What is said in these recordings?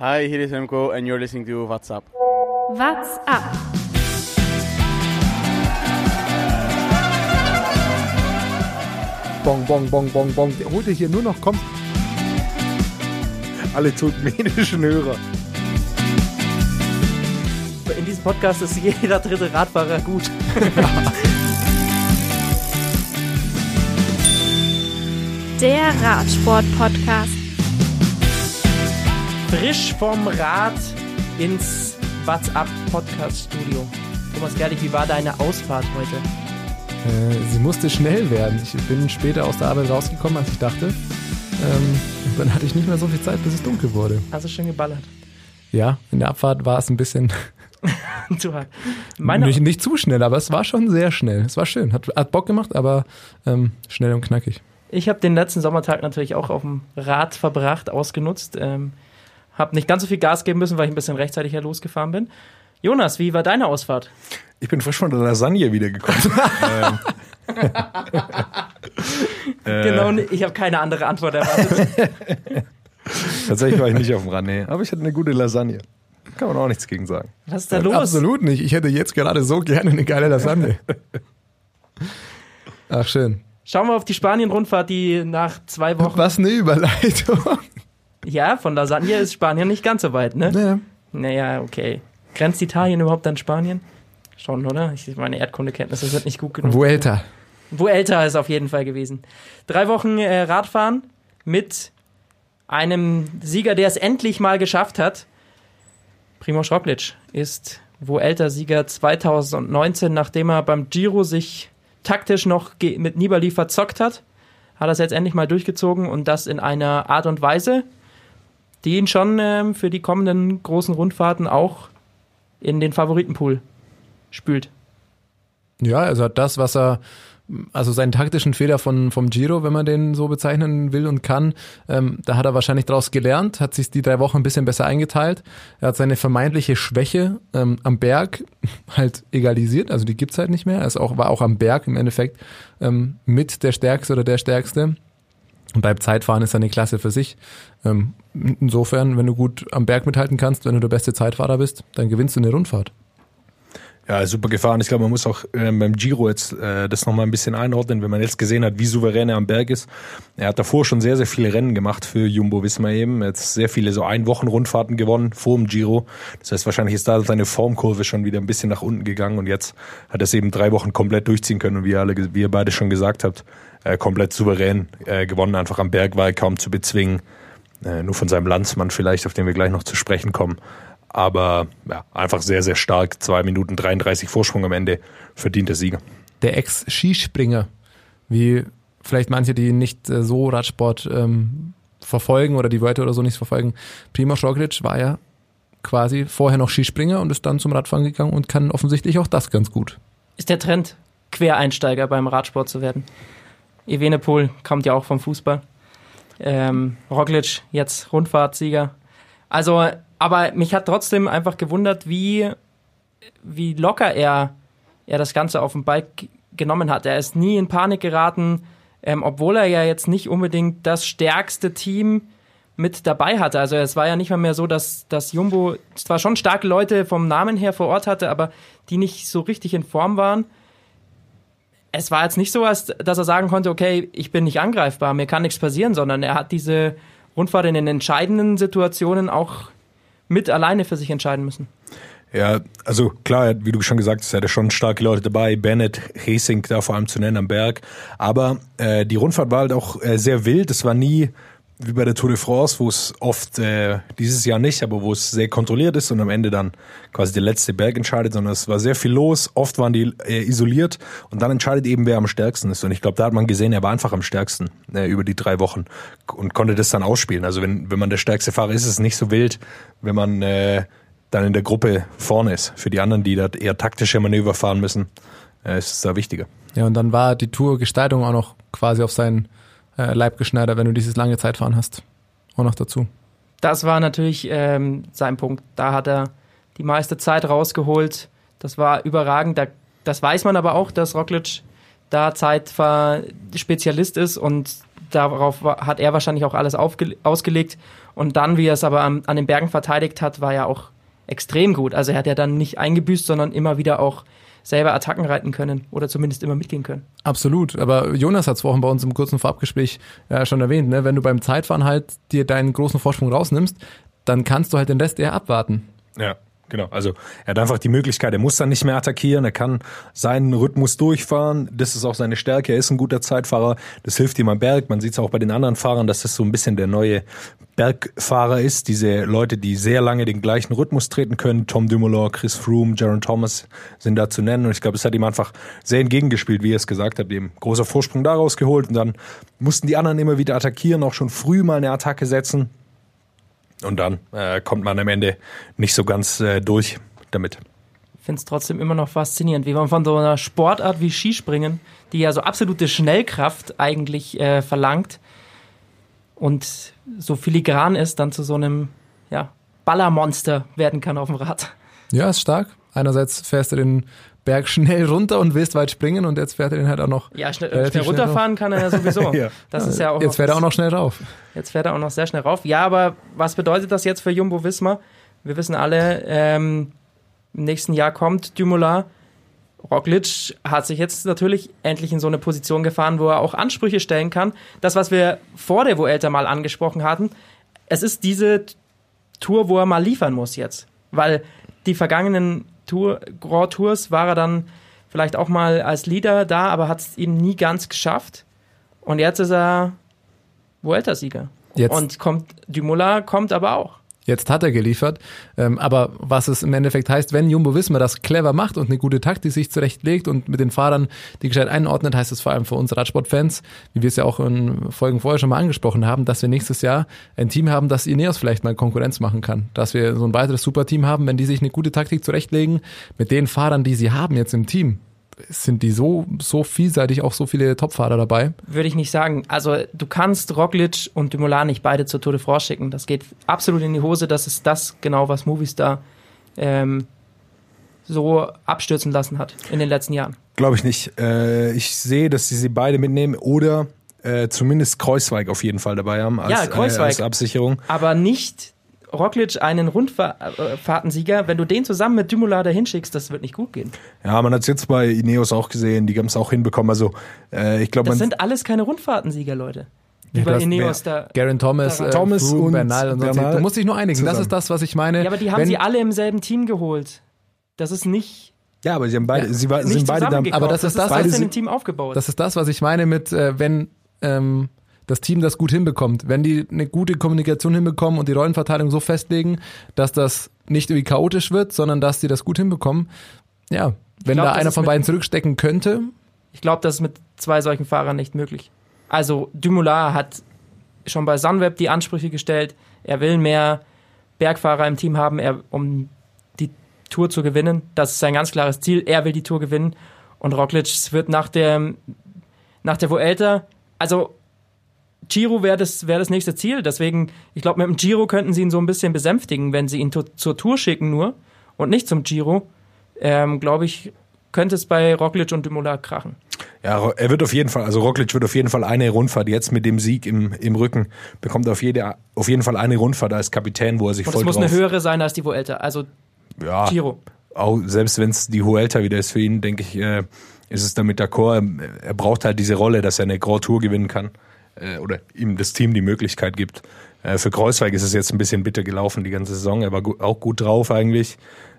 Hi, hier ist Remco and you're listening to What's Up. What's up? Bong, bong, bong, bong, bong. Der holt dir hier nur noch, komm. Alle turkmenischen Hörer. In diesem Podcast ist jeder dritte Radfahrer gut. Der Radsport-Podcast. Frisch vom Rad ins What's Up Podcast Studio. Thomas Gerlich, wie war deine Ausfahrt heute? Äh, sie musste schnell werden. Ich bin später aus der Arbeit rausgekommen, als ich dachte. Ähm, und dann hatte ich nicht mehr so viel Zeit, bis es dunkel wurde. Hast du schön geballert? Ja, in der Abfahrt war es ein bisschen zu hart. Meine, nicht, nicht zu schnell, aber es war schon sehr schnell. Es war schön, hat, hat Bock gemacht, aber ähm, schnell und knackig. ich habe den letzten Sommertag natürlich auch auf dem Rad verbracht, ausgenutzt. Ähm, habe nicht ganz so viel Gas geben müssen, weil ich ein bisschen rechtzeitiger losgefahren bin. Jonas, wie war deine Ausfahrt? Ich bin frisch von der Lasagne wiedergekommen. ähm, äh, Genau, ich habe keine andere Antwort erwartet. Tatsächlich war ich nicht auf dem Rad, nee. Aber ich hatte eine gute Lasagne. Kann man auch nichts gegen sagen. Was ist da los? Absolut nicht. Ich hätte jetzt gerade so gerne eine geile Lasagne. Ach, schön. Schauen wir auf die Spanien-Rundfahrt, die nach zwei Wochen. Was eine Überleitung. Ja, von Lasagne ist Spanien nicht ganz so weit, ne? Ja. Naja, okay. Grenzt Italien überhaupt an Spanien? Schon, oder? Ich, meine Erdkundekenntnisse sind nicht gut genug. Vuelta. Vuelta ist auf jeden Fall gewesen. Drei Wochen äh, Radfahren mit einem Sieger, der es endlich mal geschafft hat. Primoz Roglic ist Vuelta-Sieger 2019, nachdem er beim Giro sich taktisch noch mit Nibali verzockt hat. Hat er es jetzt endlich mal durchgezogen und das in einer Art und Weise, die ihn schon ähm, für die kommenden großen Rundfahrten auch in den Favoritenpool spült. Ja, also hat das, was er, also seinen taktischen Fehler von, vom Giro, wenn man den so bezeichnen will und kann, ähm, da hat er wahrscheinlich daraus gelernt, hat sich die drei Wochen ein bisschen besser eingeteilt. Er hat seine vermeintliche Schwäche ähm, am Berg halt egalisiert, also die gibt's halt nicht mehr. Er ist auch, war auch am Berg im Endeffekt ähm, mit der Stärkste oder der Stärkste. Und beim Zeitfahren ist eine Klasse für sich. Ähm, insofern, wenn du gut am Berg mithalten kannst, wenn du der beste Zeitfahrer bist, dann gewinnst du eine Rundfahrt. Ja, super gefahren. Ich glaube, man muss auch ähm, beim Giro jetzt äh, das nochmal ein bisschen einordnen, wenn man jetzt gesehen hat, wie souverän er am Berg ist. Er hat davor schon sehr, sehr viele Rennen gemacht für Jumbo Visma eben. Hat sehr viele so Ein-Wochen-Rundfahrten gewonnen vor dem Giro. Das heißt, wahrscheinlich ist da seine Formkurve schon wieder ein bisschen nach unten gegangen und jetzt hat er es eben drei Wochen komplett durchziehen können und wie ihr, alle, wie ihr beide schon gesagt habt, äh, komplett souverän äh, gewonnen. Einfach am Berg war er kaum zu bezwingen. Äh, nur von seinem Landsmann vielleicht, auf den wir gleich noch zu sprechen kommen. Aber ja, einfach sehr, sehr stark. Zwei Minuten 33 Vorsprung am Ende. Verdienter Sieger. der Ex-Skispringer, wie vielleicht manche, die nicht äh, so Radsport ähm, verfolgen oder die Wörter oder so nicht verfolgen. Primoz Roglic war ja quasi vorher noch Skispringer und ist dann zum Radfahren gegangen und kann offensichtlich auch das ganz gut. ist der Trend, Quereinsteiger beim Radsport zu werden. Evenepoel kommt ja auch vom Fußball. Ähm, Roglic jetzt Rundfahrtsieger. Also, aber mich hat trotzdem einfach gewundert, wie, wie locker er, er das Ganze auf den Bike genommen hat. Er ist nie in Panik geraten, ähm, obwohl er ja jetzt nicht unbedingt das stärkste Team mit dabei hatte. Also es war ja nicht mal mehr so, dass, dass Jumbo zwar schon starke Leute vom Namen her vor Ort hatte, aber die nicht so richtig in Form waren. Es war jetzt nicht so, dass er sagen konnte, okay, ich bin nicht angreifbar, mir kann nichts passieren, sondern er hat diese Rundfahrt in den entscheidenden Situationen auch mit alleine für sich entscheiden müssen. Ja, also klar, wie du schon gesagt hast, er hatte schon starke Leute dabei, Bennett, Hesing da vor allem zu nennen am Berg. Aber äh, die Rundfahrt war halt auch äh, sehr wild. Es war nie wie bei der Tour de France, wo es oft, äh, dieses Jahr nicht, aber wo es sehr kontrolliert ist und am Ende dann quasi der letzte Berg entscheidet, sondern es war sehr viel los. Oft waren die äh, isoliert und dann entscheidet eben, wer am stärksten ist. Und ich glaube, da hat man gesehen, er war einfach am stärksten äh, über die drei Wochen und konnte das dann ausspielen. Also wenn, wenn man der stärkste Fahrer ist, ist es nicht so wild, wenn man äh, dann in der Gruppe vorne ist. Für die anderen, die da eher taktische Manöver fahren müssen, äh, ist es da wichtiger. Ja, und dann war die Tourgestaltung auch noch quasi auf seinen äh, Leib wenn du dieses lange Zeitfahren hast. Auch noch dazu. Das war natürlich ähm, sein Punkt. Da hat er die meiste Zeit rausgeholt. Das war überragend. Da, das weiß man aber auch, dass Roglic da Zeitspezialist ist und darauf hat er wahrscheinlich auch alles ausgelegt. Und dann, wie er es aber an, an den Bergen verteidigt hat, war ja auch extrem gut. Also er hat ja dann nicht eingebüßt, sondern immer wieder auch selber Attacken reiten können oder zumindest immer mitgehen können. Absolut, aber Jonas hat es vorhin bei uns im kurzen Vorabgespräch ja schon erwähnt, ne? wenn du beim Zeitfahren halt dir deinen großen Vorsprung rausnimmst, dann kannst du halt den Rest eher abwarten. Ja. Genau, also er hat einfach die Möglichkeit, er muss dann nicht mehr attackieren, er kann seinen Rhythmus durchfahren, das ist auch seine Stärke, er ist ein guter Zeitfahrer, das hilft ihm am Berg, man sieht es auch bei den anderen Fahrern, dass das so ein bisschen der neue Bergfahrer ist, diese Leute, die sehr lange den gleichen Rhythmus treten können, Tom Dumoulin, Chris Froome, Jaron Thomas sind da zu nennen. Und ich glaube, es hat ihm einfach sehr entgegengespielt, wie er es gesagt hat, dem großer Vorsprung daraus geholt und dann mussten die anderen immer wieder attackieren, auch schon früh mal eine Attacke setzen, und dann äh, kommt man am Ende nicht so ganz äh, durch damit. Ich finde es trotzdem immer noch faszinierend, wie man von so einer Sportart wie Skispringen, die ja so absolute Schnellkraft eigentlich äh, verlangt und so filigran ist, dann zu so einem ja, Ballermonster werden kann auf dem Rad. Ja, ist stark. Einerseits fährst du den Berg schnell runter und willst weit springen und jetzt fährt er den halt auch noch. Ja, schnell, schnell runterfahren kann er ja sowieso. ja. Das ist ja auch jetzt fährt er auch noch schnell rauf. Jetzt fährt er auch noch sehr schnell rauf. Ja, aber was bedeutet das jetzt für Jumbo Wismar? Wir wissen alle, ähm, im nächsten Jahr kommt Dumoulin. Roglic hat sich jetzt natürlich endlich in so eine Position gefahren, wo er auch Ansprüche stellen kann. Das, was wir vor der Vuelta mal angesprochen hatten, es ist diese Tour, wo er mal liefern muss jetzt. Weil die vergangenen Tour, Grand Tours war er dann vielleicht auch mal als Leader da, aber hat es eben nie ganz geschafft. Und jetzt ist er Vuelta-Sieger. Und kommt, Dumoulin kommt aber auch. Jetzt hat er geliefert. Ähm, aber was es im Endeffekt heißt, wenn Jumbo Wismar das clever macht und eine gute Taktik sich zurechtlegt und mit den Fahrern die gescheit einordnet, heißt es vor allem für uns Radsportfans, wie wir es ja auch in Folgen vorher schon mal angesprochen haben, dass wir nächstes Jahr ein Team haben, das Ineos vielleicht mal Konkurrenz machen kann. Dass wir so ein weiteres Superteam haben, wenn die sich eine gute Taktik zurechtlegen mit den Fahrern, die sie haben jetzt im Team sind die so, so vielseitig, auch so viele Topfahrer dabei? Würde ich nicht sagen. Also du kannst Roglic und Dumoulin nicht beide zur Tour de France schicken. Das geht absolut in die Hose. Das ist das genau, was Movistar ähm, so abstürzen lassen hat in den letzten Jahren. Glaube ich nicht. Äh, ich sehe, dass sie sie beide mitnehmen oder äh, zumindest Kreuzweig auf jeden Fall dabei haben als, ja, Kreuzweig, äh, als Absicherung. Aber nicht Roglic einen Rundfahrtensieger, wenn du den zusammen mit Dumoulin da hinschickst, das wird nicht gut gehen. Ja, man hat es jetzt bei Ineos auch gesehen, die haben es auch hinbekommen. Also äh, ich glaube, das sind alles keine Rundfahrtensieger, Leute. Ja, bei Ineos da. Garen Thomas, äh, Thomas Froome, und Bernal und sonst. Du musst dich nur einigen. Zusammen. Das ist das, was ich meine. Ja, aber die haben wenn, sie alle im selben Team geholt. Das ist nicht. Ja, aber sie haben beide, ja, sie war, sind beide da. Aber das ist das, das was in dem Team aufgebaut. Das ist das, was ich meine mit, äh, wenn ähm, das Team das gut hinbekommt. Wenn die eine gute Kommunikation hinbekommen und die Rollenverteilung so festlegen, dass das nicht irgendwie chaotisch wird, sondern dass sie das gut hinbekommen, ja, wenn glaub, da einer von beiden zurückstecken könnte. Ich glaube, das ist mit zwei solchen Fahrern nicht möglich. Also Dumoulin hat schon bei Sunweb die Ansprüche gestellt, er will mehr Bergfahrer im Team haben, er, um die Tour zu gewinnen. Das ist sein ganz klares Ziel. Er will die Tour gewinnen. Und Roglic wird nach der, nach der Vuelta, also Giro wäre das, wär das nächste Ziel. Deswegen, ich glaube, mit dem Giro könnten sie ihn so ein bisschen besänftigen, wenn sie ihn zur Tour schicken nur und nicht zum Giro. Ähm, glaube ich, könnte es bei Roglic und Dumoulin krachen. Ja, er wird auf jeden Fall, also Roglic wird auf jeden Fall eine Rundfahrt jetzt mit dem Sieg im, im Rücken, bekommt auf, jede, auf jeden Fall eine Rundfahrt als Kapitän, wo er sich und voll Es muss drauf, eine höhere sein als die Vuelta, also ja, Giro. Auch selbst wenn es die Vuelta wieder ist für ihn, denke ich, äh, ist es damit d'accord. Er, er braucht halt diese Rolle, dass er eine Grand Tour gewinnen kann äh, oder ihm das Team die Möglichkeit gibt. Äh, für Kreuzweig ist es jetzt ein bisschen bitter gelaufen die ganze Saison. Er war gu auch gut drauf eigentlich.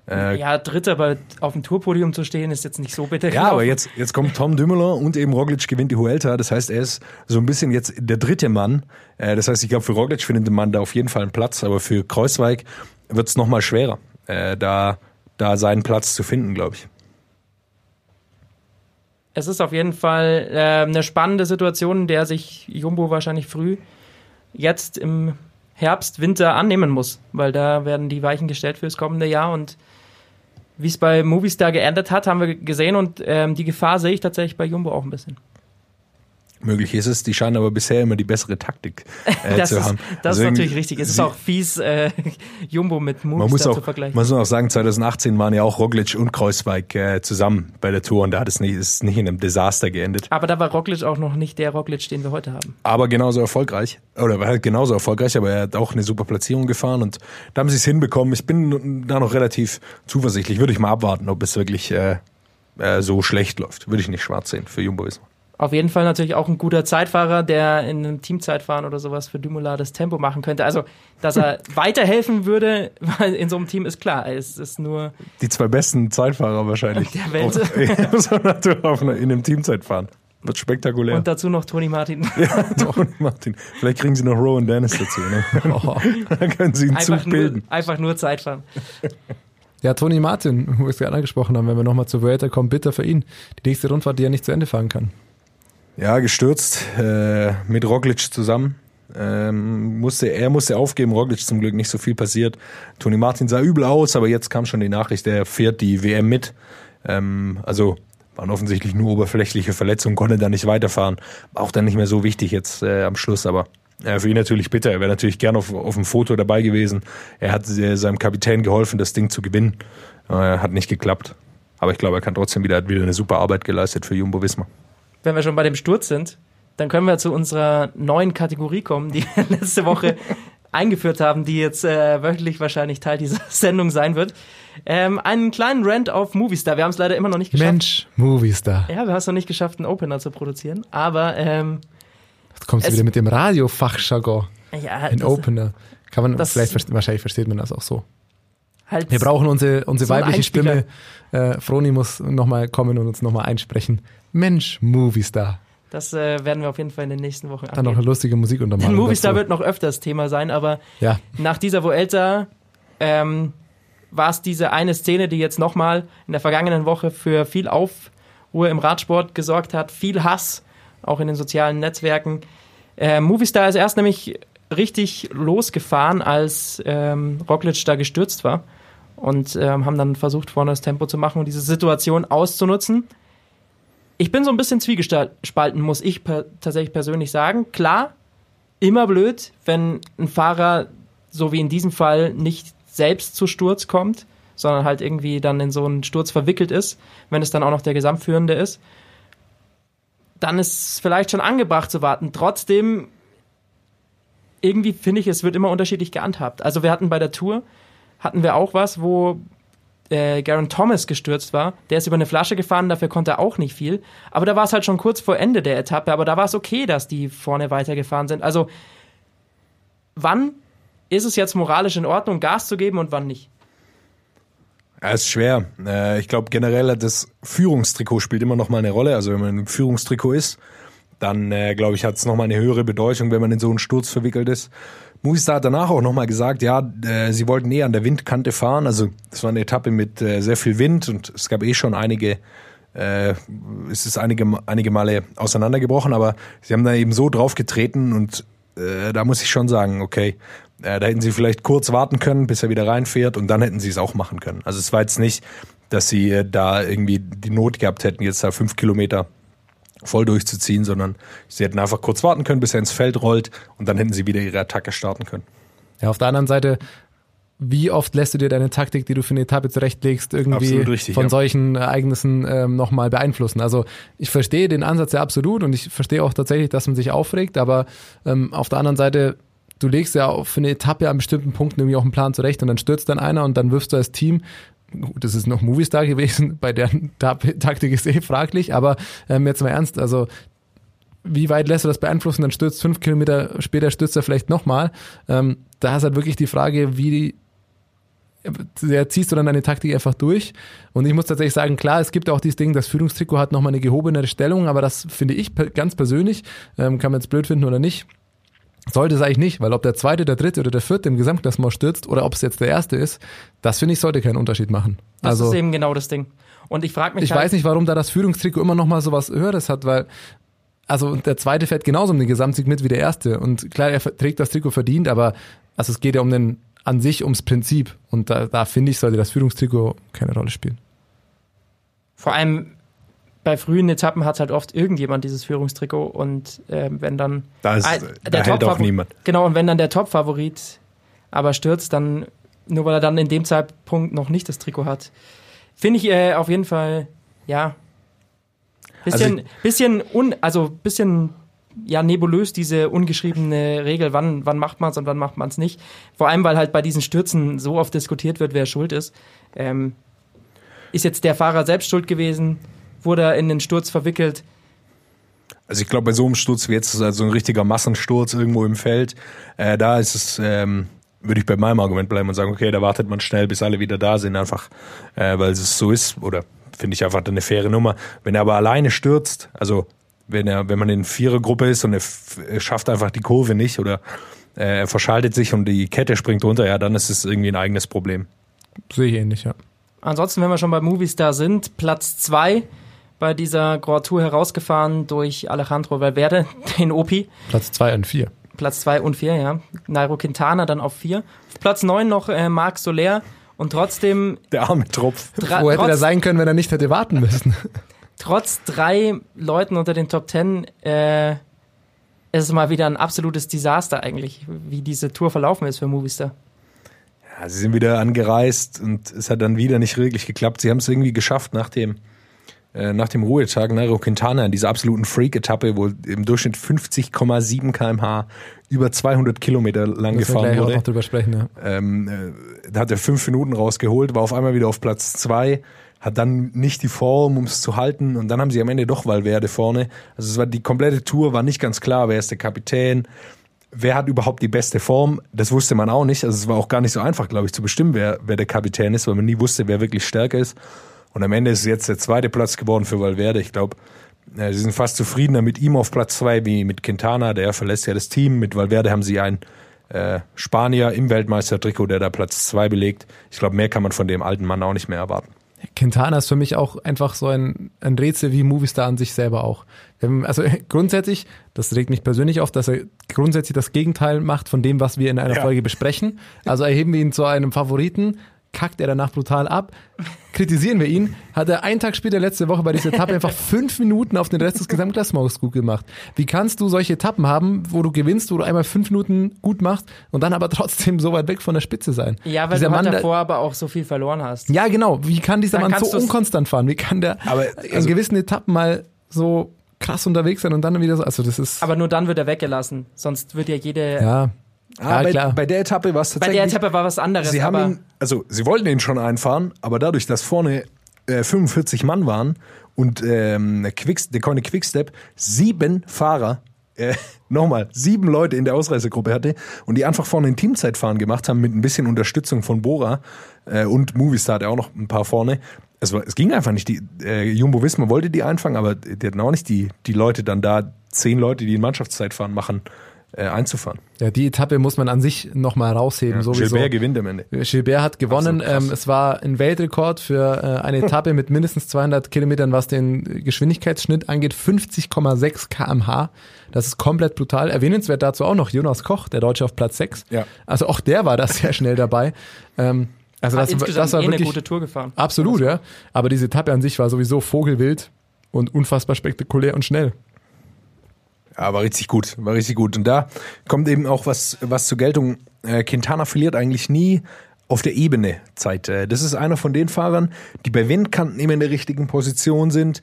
Äh, ja, Dritter, aber auf dem Tourpodium zu stehen, ist jetzt nicht so bitter. Ja, aber jetzt, jetzt kommt Tom Dümmler und eben Roglic gewinnt die Huelta. Das heißt, er ist so ein bisschen jetzt der dritte Mann. Äh, das heißt, ich glaube, für Roglic findet der Mann da auf jeden Fall einen Platz, aber für Kreuzweig wird es nochmal schwerer, äh, da, da seinen Platz zu finden, glaube ich es ist auf jeden Fall äh, eine spannende Situation, in der sich Jumbo wahrscheinlich früh jetzt im Herbst, Winter annehmen muss, weil da werden die Weichen gestellt fürs kommende Jahr und wie es bei Movistar geendet hat, haben wir gesehen und ähm, die Gefahr sehe ich tatsächlich bei Jumbo auch ein bisschen. Möglich ist es, die scheinen aber bisher immer die bessere Taktik äh, das zu ist, haben. das Also ist natürlich richtig. Es ist auch fies, äh, Jumbo mit Movistar zu vergleichen. man muss auch sagen, 2018 waren ja auch Roglic und Kreuzweig äh, zusammen bei der Tour und da hat es nicht, ist nicht in einem Desaster geendet. Aber da war Roglic auch noch nicht der Roglic, den wir heute haben. Aber genauso erfolgreich. Oder war halt genauso erfolgreich, aber er hat auch eine super Platzierung gefahren und da haben sie es hinbekommen. Ich bin da noch relativ zuversichtlich. Würde ich mal abwarten, ob es wirklich äh, äh, so schlecht läuft. Würde ich nicht schwarz sehen für Jumbo Visma. Auf jeden Fall natürlich auch ein guter Zeitfahrer, der in einem Teamzeitfahren oder sowas für Dumoulin das Tempo machen könnte. Also, dass er weiterhelfen würde weil in so einem Team ist klar. Es ist nur Die zwei besten Zeitfahrer wahrscheinlich. Der Welt. Auf, in einem Teamzeit fahren. Wird spektakulär. und dazu noch Toni Martin. Ja, Tony Martin. Vielleicht kriegen sie noch Rowan Dennis dazu. Ne? Oh. Dann können sie einen Einfach Zug nur, bilden. einfach nur Zeitfahren. Ja, Toni Martin, wo wir es gerade angesprochen haben, wenn wir nochmal zur Vuelta kommen, bitter für ihn. Die nächste Rundfahrt, die er nicht zu Ende fahren kann. Ja, gestürzt äh, mit Roglic zusammen. Ähm, musste, er musste aufgeben, Roglic zum Glück nicht so viel passiert. Toni Martin sah übel aus, aber jetzt kam schon die Nachricht, er fährt die WM mit. Ähm, also waren offensichtlich nur oberflächliche Verletzungen, konnte da nicht weiterfahren. War auch dann nicht mehr so wichtig jetzt äh, am Schluss, aber äh, für ihn natürlich bitter. Er wäre natürlich gern auf, auf dem Foto dabei gewesen. Er hat äh, seinem Kapitän geholfen, das Ding zu gewinnen. Äh, hat nicht geklappt. Aber ich glaube, er kann trotzdem wieder, hat wieder eine super Arbeit geleistet für Jumbo Visma. Wenn wir schon bei dem Sturz sind, dann können wir zu unserer neuen Kategorie kommen, die wir letzte Woche eingeführt haben, die jetzt äh, wöchentlich wahrscheinlich Teil dieser Sendung sein wird. Ähm, einen kleinen Rant auf Movistar. Wir haben es leider immer noch nicht geschafft. Mensch, Movistar. Ja, wir haben es noch nicht geschafft, einen Opener zu produzieren. Aber ähm, Jetzt kommst du wieder mit dem Radiofachjargon. ja, Ein Opener. Kann man, das- vielleicht, wahrscheinlich versteht man das auch so. Halt Wir brauchen unsere, unsere So weibliche. Stimme. Äh, Froni muss nochmal kommen und uns nochmal einsprechen. Mensch, Movistar. Das äh, werden wir auf jeden Fall in den nächsten Wochen Dann noch angehen. eine lustige Musik untermalen. Denn Movistar dazu. wird noch öfters Thema sein, aber Ja, nach dieser Vuelta ähm, war es diese eine Szene, die jetzt nochmal in der vergangenen Woche für viel Aufruhr im Radsport gesorgt hat, viel Hass, auch in den sozialen Netzwerken. Äh, Movistar ist erst nämlich richtig losgefahren, als ähm, Roglic da gestürzt war und ähm, haben dann versucht, vorne das Tempo zu machen und diese Situation auszunutzen. Ich bin so ein bisschen zwiegespalten, muss ich per tatsächlich persönlich sagen. Klar, immer blöd, wenn ein Fahrer, so wie in diesem Fall, nicht selbst zu Sturz kommt, sondern halt irgendwie dann in so einen Sturz verwickelt ist, wenn es dann auch noch der Gesamtführende ist. Dann ist es vielleicht schon angebracht zu warten. Trotzdem, irgendwie finde ich, es wird immer unterschiedlich gehandhabt. Also wir hatten bei der Tour, hatten wir auch was, wo äh, Garen Thomas gestürzt war. Der ist über eine Flasche gefahren, dafür konnte er auch nicht viel. Aber da war es halt schon kurz vor Ende der Etappe, aber da war es okay, dass die vorne weitergefahren sind. Also wann ist es jetzt moralisch in Ordnung, Gas zu geben und wann nicht? Ja, ist schwer. Äh, ich glaube generell das Führungstrikot spielt immer noch mal eine Rolle. Also wenn man im Führungstrikot ist, dann äh, glaube ich hat es noch mal eine höhere Bedeutung, wenn man in so einen Sturz verwickelt ist. Movistar hat danach auch noch mal gesagt, ja, äh, sie wollten eh an der Windkante fahren. Also das war eine Etappe mit äh, sehr viel Wind und es gab eh schon einige äh, es ist einige, einige Male auseinandergebrochen, aber sie haben da eben so draufgetreten und äh, da muss ich schon sagen, okay, äh, da hätten sie vielleicht kurz warten können, bis er wieder reinfährt und dann hätten sie es auch machen können. Also es war jetzt nicht, dass sie äh, da irgendwie die Not gehabt hätten, jetzt da fünf Kilometer voll durchzuziehen, sondern sie hätten einfach kurz warten können, bis er ins Feld rollt und dann hätten sie wieder ihre Attacke starten können. Ja, auf der anderen Seite, wie oft lässt du dir deine Taktik, die du für eine Etappe zurechtlegst, irgendwie richtig, von ja. solchen Ereignissen ähm, nochmal beeinflussen? Also ich verstehe den Ansatz ja absolut und ich verstehe auch tatsächlich, dass man sich aufregt, aber ähm, auf der anderen Seite, du legst ja für eine Etappe an bestimmten Punkten irgendwie auch einen Plan zurecht und dann stürzt dann einer und dann wirfst du als Team das ist noch Movistar gewesen, bei der Ta Taktik ist eh fraglich, aber ähm, jetzt mal ernst, also wie weit lässt du das beeinflussen? Dann stürzt fünf Kilometer später stürzt er vielleicht nochmal. Ähm, da ist halt wirklich die Frage, wie ja, ziehst du dann deine Taktik einfach durch. Und ich muss tatsächlich sagen, klar, es gibt auch dieses Ding, das Führungstrikot hat nochmal eine gehobenere Stellung, aber das finde ich ganz persönlich, ähm, kann man jetzt blöd finden oder nicht, sollte es eigentlich nicht, weil ob der zweite, der dritte oder der vierte im Gesamtklassement stürzt oder ob es jetzt der erste ist, das finde ich sollte keinen Unterschied machen. Das also ist eben genau das Ding. Und ich frage mich ich halt, weiß nicht, warum da das Führungstrikot immer noch mal so was Höheres hat, weil also der zweite fährt genauso um den Gesamtsieg mit wie der erste und klar, er trägt das Trikot verdient, aber also es geht ja um den an sich ums Prinzip und da, da finde ich sollte das Führungstrikot keine Rolle spielen. vor allem bei frühen Etappen hat halt oft irgendjemand dieses Führungstrikot und äh, wenn dann Da, ist, Ah, da hält auch niemand. Genau, und wenn dann der Top-Favorit aber stürzt, dann nur weil er dann in dem Zeitpunkt noch nicht das Trikot hat. Finde ich äh, auf jeden Fall, ja, bisschen, Also bisschen, un, also bisschen, ja, nebulös diese ungeschriebene Regel, wann, wann macht man es und wann macht man es nicht. Vor allem, weil halt bei diesen Stürzen so oft diskutiert wird, wer schuld ist. Ähm, ist jetzt der Fahrer selbst schuld gewesen? Wurde er in den Sturz verwickelt? Also ich glaube, bei so einem Sturz wie jetzt ist also ein richtiger Massensturz irgendwo im Feld. Äh, da ist es, ähm, würde ich bei meinem Argument bleiben und sagen, okay, da wartet man schnell, bis alle wieder da sind, einfach, äh, weil es so ist, oder finde ich einfach eine faire Nummer. Wenn er aber alleine stürzt, also wenn er, wenn man in Vierergruppe ist und er, er schafft einfach die Kurve nicht oder äh, er verschaltet sich und die Kette springt runter, ja, dann ist es irgendwie ein eigenes Problem. Sehe ich ähnlich, ja. Ansonsten, wenn wir schon bei Movistar sind, Platz zwei bei dieser Grand Tour herausgefahren durch Alejandro Valverde, den Opi. Platz zwei und vier. Platz zwei und vier, ja. Nairo Quintana dann auf vier. Auf Platz neun noch äh, Marc Soler und trotzdem Der arme Tropf. Wo hätte der trotz, sein können, wenn er nicht hätte warten müssen? trotz drei Leuten unter den Top Ten äh, ist es mal wieder ein absolutes Desaster eigentlich, wie diese Tour verlaufen ist für Movistar. Ja, sie sind wieder angereist und es hat dann wieder nicht wirklich geklappt. Sie haben es irgendwie geschafft nach dem, äh, nach dem Ruhetag Nairo Quintana in dieser absoluten Freak-Etappe, wo im Durchschnitt 50,7 kmh über 200 Kilometer lang wir gefahren gleich auch wurde. noch drüber sprechen, ja. Ähm, äh, da hat er fünf Minuten rausgeholt, war auf einmal wieder auf Platz zwei, hat dann nicht die Form, um es zu halten und dann haben sie am Ende doch Valverde vorne. Also es war die komplette Tour war nicht ganz klar, wer ist der Kapitän, wer hat überhaupt die beste Form. Das wusste man auch nicht. Also es war auch gar nicht so einfach, glaube ich, zu bestimmen, wer, wer der Kapitän ist, weil man nie wusste, wer wirklich stärker ist. Und am Ende ist es jetzt der zweite Platz geworden für Valverde. Ich glaube, äh, sie sind fast zufriedener mit ihm auf Platz zwei wie mit Quintana. Der verlässt ja das Team. Mit Valverde haben sie einen äh, Spanier im Weltmeistertrikot, der da Platz zwei belegt. Ich glaube, mehr kann man von dem alten Mann auch nicht mehr erwarten. Quintana ist für mich auch einfach so ein, ein Rätsel wie Movistar an sich selber auch. Ähm, Also grundsätzlich, das regt mich persönlich auf, dass er grundsätzlich das Gegenteil macht von dem, was wir in einer Ja. Folge besprechen. Also erheben wir ihn zu einem Favoriten, kackt er danach brutal ab, kritisieren wir ihn, hat er einen Tag später letzte Woche bei dieser Etappe einfach fünf Minuten auf den Rest des Gesamtklassements gut gemacht. Wie kannst du solche Etappen haben, wo du gewinnst, wo du einmal fünf Minuten gut machst und dann aber trotzdem so weit weg von der Spitze sein? Ja, weil Dieser du halt Mann, der- davor aber auch so viel verloren hast. ja, genau. Wie kann dieser Dann Mann so unkonstant fahren? Wie kann der Aber, in also- gewissen Etappen mal so krass unterwegs sein und dann wieder so? Also das ist Aber nur dann wird er weggelassen. Sonst wird ja jede. ja, Ah, ja bei, klar. bei der Etappe war es Bei tatsächlich. der Etappe war was anderes. Sie haben ihn, also sie wollten ihn schon einfahren, aber dadurch, dass vorne äh, 45 Mann waren und ähm, der, Quicks, der Coine Quickstep sieben Fahrer, äh, nochmal, sieben Leute in der Ausreißergruppe hatte und die einfach vorne ein Teamzeitfahren gemacht haben mit ein bisschen Unterstützung von Bora äh, und Movistar hat auch noch ein paar vorne. Es, war, es ging einfach nicht. Die, äh, Jumbo Wismar wollte die einfangen, aber die hatten auch nicht die, die Leute dann da, zehn Leute, die ein Mannschaftszeitfahren machen, äh, einzufahren. ja, die Etappe muss man an sich nochmal rausheben. sowieso. Gilbert gewinnt am Ende. Gilbert hat gewonnen. Ähm, es war ein Weltrekord für äh, eine Etappe mit mindestens 200 Kilometern, was den Geschwindigkeitsschnitt angeht. 50,6 kmh. Das ist komplett brutal. Erwähnenswert dazu auch noch Jonas Koch, der Deutsche auf Platz 6. Ja. Also auch der war da sehr schnell dabei. Ähm, also das, insgesamt das war eh eine wirklich gute Tour gefahren. absolut, ja. Aber diese Etappe an sich war sowieso vogelwild und unfassbar spektakulär und schnell. Ja, war richtig gut, war richtig gut. Und da kommt eben auch was, was zur Geltung. Äh, Quintana verliert eigentlich nie auf der Ebene Zeit. Äh, Das ist einer von den Fahrern, die bei Windkanten immer in der richtigen Position sind,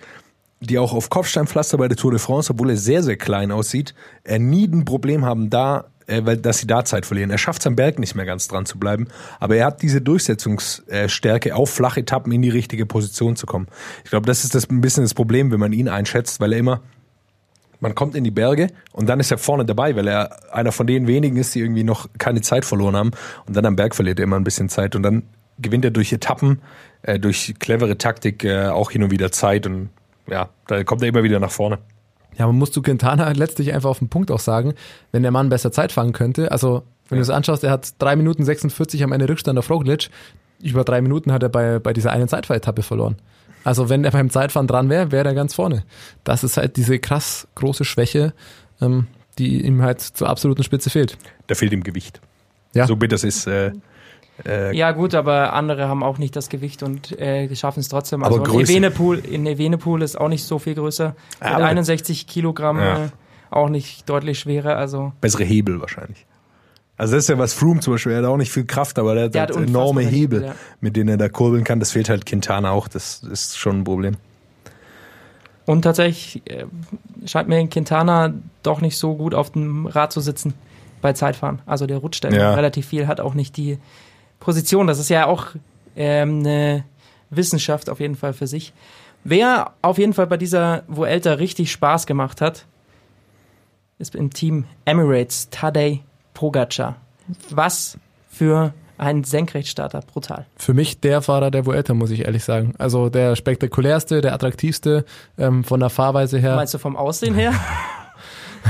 die auch auf Kopfsteinpflaster bei der Tour de France, obwohl er sehr, sehr klein aussieht, äh, nie ein Problem haben, da, äh, weil, dass sie da Zeit verlieren. Er schafft es am Berg nicht mehr ganz dran zu bleiben, aber er hat diese Durchsetzungsstärke, auf flache Etappen in die richtige Position zu kommen. Ich glaube, das ist das ein bisschen das Problem, wenn man ihn einschätzt, weil er immer man kommt in die Berge und dann ist er vorne dabei, weil er einer von den wenigen ist, die irgendwie noch keine Zeit verloren haben. Und dann am Berg verliert er immer ein bisschen Zeit und dann gewinnt er durch Etappen, äh, durch clevere Taktik äh, auch hin und wieder Zeit und ja, da kommt er immer wieder nach vorne. Ja, man muss zu Quintana letztlich einfach auf den Punkt auch sagen, wenn der Mann besser Zeit fahren könnte, also wenn du es anschaust, er hat 3 Minuten 46 am Ende Rückstand auf Roglic, über drei Minuten hat er bei, bei dieser einen Zeitfahretappe verloren. Also wenn er beim Zeitfahren dran wäre, wäre er ganz vorne. Das ist halt diese krass große Schwäche, ähm, die ihm halt zur absoluten Spitze fehlt. Da fehlt ihm Gewicht. Ja. So bitter es ist, äh, Äh, Ja, gut, aber andere haben auch nicht das Gewicht und äh, schaffen es trotzdem. Aber Also Größe. Evenepoel, in Evenepoel ist auch nicht so viel größer. Mit Aber- 61 Kilogramm Ja. äh, auch nicht deutlich schwerer. Also bessere Hebel wahrscheinlich. Also das ist ja was Froome zum Beispiel, er hat auch nicht viel Kraft, aber der hat, Der hat unfassbare enorme Hebel, Hebel, ja. mit denen er da kurbeln kann. Das fehlt halt Quintana auch, das ist schon ein Problem. Und tatsächlich äh, scheint mir Quintana doch nicht so gut auf dem Rad zu sitzen bei Zeitfahren. Also der rutscht Ja. relativ viel, hat auch nicht die Position. Das ist ja auch ähm, eine Wissenschaft auf jeden Fall für sich. Wer auf jeden Fall bei dieser Vuelta richtig Spaß gemacht hat, ist im Team Emirates Tadej Pogacar. Was für ein Senkrechtstarter, brutal. Für mich der Fahrer der Vuelta, muss ich ehrlich sagen. Also der spektakulärste, der attraktivste ähm, von der Fahrweise her. Meinst du vom Aussehen her?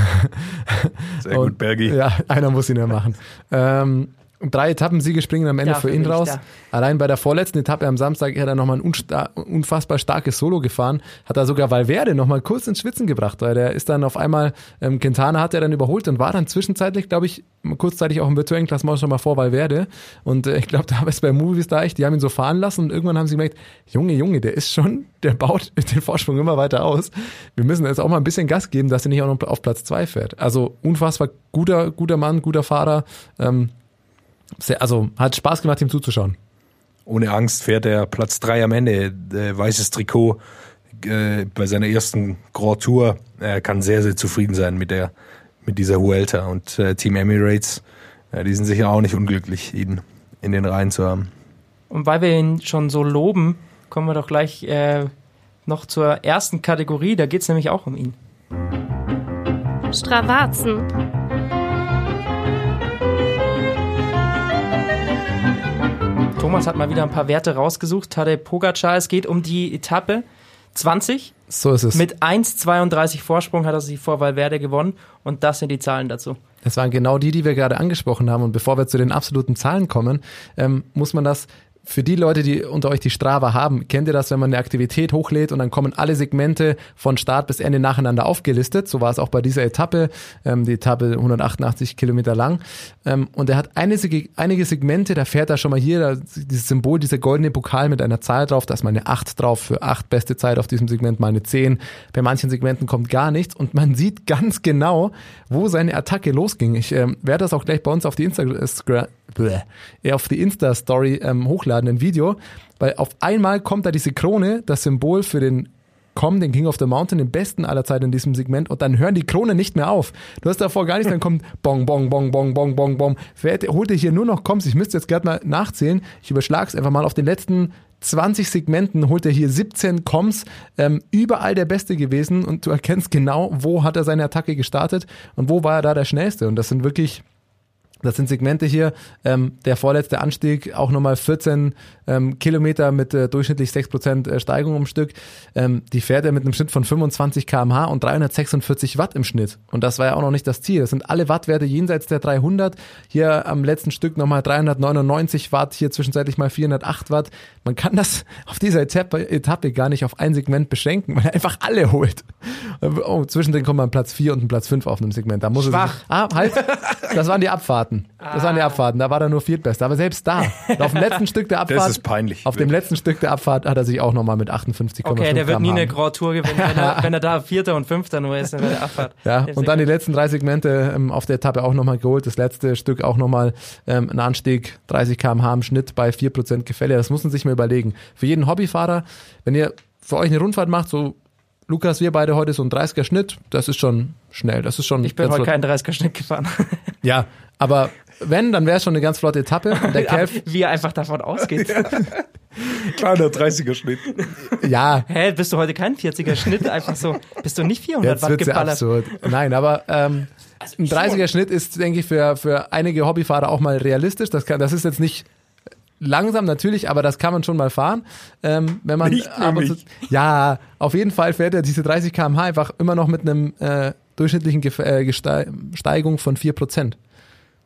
Sehr gut, Bergi. Ja, einer muss ihn ja machen. Ähm, drei Etappensiege springen am Ende Dafür für ihn raus. da. Allein bei der vorletzten Etappe am Samstag hat er nochmal ein unfassbar starkes Solo gefahren. Hat er sogar Valverde nochmal kurz ins Schwitzen gebracht, weil der ist dann auf einmal, ähm, Quintana hat er dann überholt und war dann zwischenzeitlich, glaube ich, kurzzeitig auch im virtuellen Klassement schon mal vor Valverde. Und äh, ich glaube, da war es bei Movies da echt, die haben ihn so fahren lassen und irgendwann haben sie gemerkt, Junge, Junge, der ist schon, der baut den Vorsprung immer weiter aus. Wir müssen jetzt auch mal ein bisschen Gas geben, dass er nicht auch noch auf Platz zwei fährt. Also unfassbar guter, guter Mann, guter Fahrer. Ähm, sehr, also hat Spaß gemacht, ihm zuzuschauen. Ohne Angst fährt er Platz drei am Ende, äh, weißes Trikot äh, bei seiner ersten Grand Tour. Er kann sehr, sehr zufrieden sein mit der mit dieser Vuelta und äh, Team Emirates, äh, die sind sicher auch nicht unglücklich, ihn in den Reihen zu haben. Und weil wir ihn schon so loben, kommen wir doch gleich äh, noch zur ersten Kategorie. Da geht es nämlich auch um ihn. Stravazen. Thomas hat mal wieder ein paar Werte rausgesucht. Tadej Pogacar, es geht um die Etappe 20. So ist es. Mit 1,32 Vorsprung hat er sie vor Valverde gewonnen. Und das sind die Zahlen dazu. Das waren genau die, die wir gerade angesprochen haben. Und bevor wir zu den absoluten Zahlen kommen, ähm, muss man das für die Leute, die unter euch die Strava haben, kennt ihr das, wenn man eine Aktivität hochlädt und dann kommen alle Segmente von Start bis Ende nacheinander aufgelistet. So war es auch bei dieser Etappe, ähm, die Etappe 188 Kilometer lang. Ähm, und er hat eine, einige Segmente, da fährt er schon mal hier, da, dieses Symbol, dieser goldene Pokal mit einer Zahl drauf, da ist mal eine 8 drauf für 8 beste Zeit auf diesem Segment, mal eine 10. Bei manchen Segmenten kommt gar nichts und man sieht ganz genau, wo seine Attacke losging. Ich ähm, werde das auch gleich bei uns auf die die Insta-Story ähm, hochladen, ein Video, weil auf einmal kommt da diese Krone, das Symbol für den Komm, den King of the Mountain, den besten aller Zeiten in diesem Segment und dann hören die Kronen nicht mehr auf. Du hast davor gar nichts, dann kommt Bong, Bong, Bong, Bong, Bong, Bong, Bong. Wer holt dir hier nur noch Koms? Ich müsste jetzt gerade mal nachzählen. Ich überschlag's einfach mal auf den letzten 20 Segmenten holt er hier 17 Koms, ähm, überall der Beste gewesen und du erkennst genau, wo hat er seine Attacke gestartet und wo war er da der Schnellste und das sind wirklich das sind Segmente hier. Ähm, der vorletzte Anstieg auch nochmal 14 ähm, Kilometer mit äh, durchschnittlich 6% äh, Steigung im Stück. Ähm, die fährt er mit einem Schnitt von 25 km/h und 346 Watt im Schnitt. Und das war ja auch noch nicht das Ziel. Das sind alle Wattwerte jenseits der 300. Hier am letzten Stück nochmal 399 Watt, hier zwischenzeitlich mal 408 Watt. Man kann das auf dieser Etappe, Etappe gar nicht auf ein Segment beschränken, weil er einfach alle holt. Oh, zwischendrin kommt man Platz 4 und ein Platz 5 auf einem Segment. Da muss Schwach. Sich, ah, halt. Das waren die Abfahrten. Das waren die Abfahrten. Da war er nur Viertbester. Aber selbst da, auf dem letzten Stück der Abfahrt, Das ist peinlich. auf dem letzten Stück der Abfahrt hat er sich auch nochmal mit 58,5 Okay, der wird nie km/h. eine Grand Tour gewinnen, wenn er, wenn er da Vierter und Fünfter nur ist in der Abfahrt. Ja, Der und dann die letzten drei Segmente ähm, auf der Etappe auch nochmal geholt. Das letzte Stück auch nochmal ähm, ein Anstieg, 30 km/h im Schnitt bei 4% Gefälle. Das muss man sich mal überlegen. Für jeden Hobbyfahrer, wenn ihr für euch eine Rundfahrt macht, so Lukas, wir beide heute so ein 30er Schnitt, das ist schon schnell. Das ist schon Ich bin heute keinen 30er-Schnitt gefahren. Ja, aber wenn, dann wäre es schon eine ganz flotte Etappe. Und der Aber Kev, Wie er einfach davon ausgeht. Kleiner 30er Schnitt. ja, Hä, bist du heute kein 40er-Schnitt? Einfach so, bist du nicht 400 Jetzt Watt wird's ja geballert? absurd. Nein, aber ähm, ein 30er Schnitt ist, denke ich, für, für einige Hobbyfahrer auch mal realistisch. Das, kann, das ist jetzt nicht langsam natürlich, aber das kann man schon mal fahren. Ähm, wenn man Nicht ab und zu, nämlich. ja, auf jeden Fall fährt er diese 30 km/h einfach immer noch mit einem äh, durchschnittlichen Gef äh, Steigung von 4%.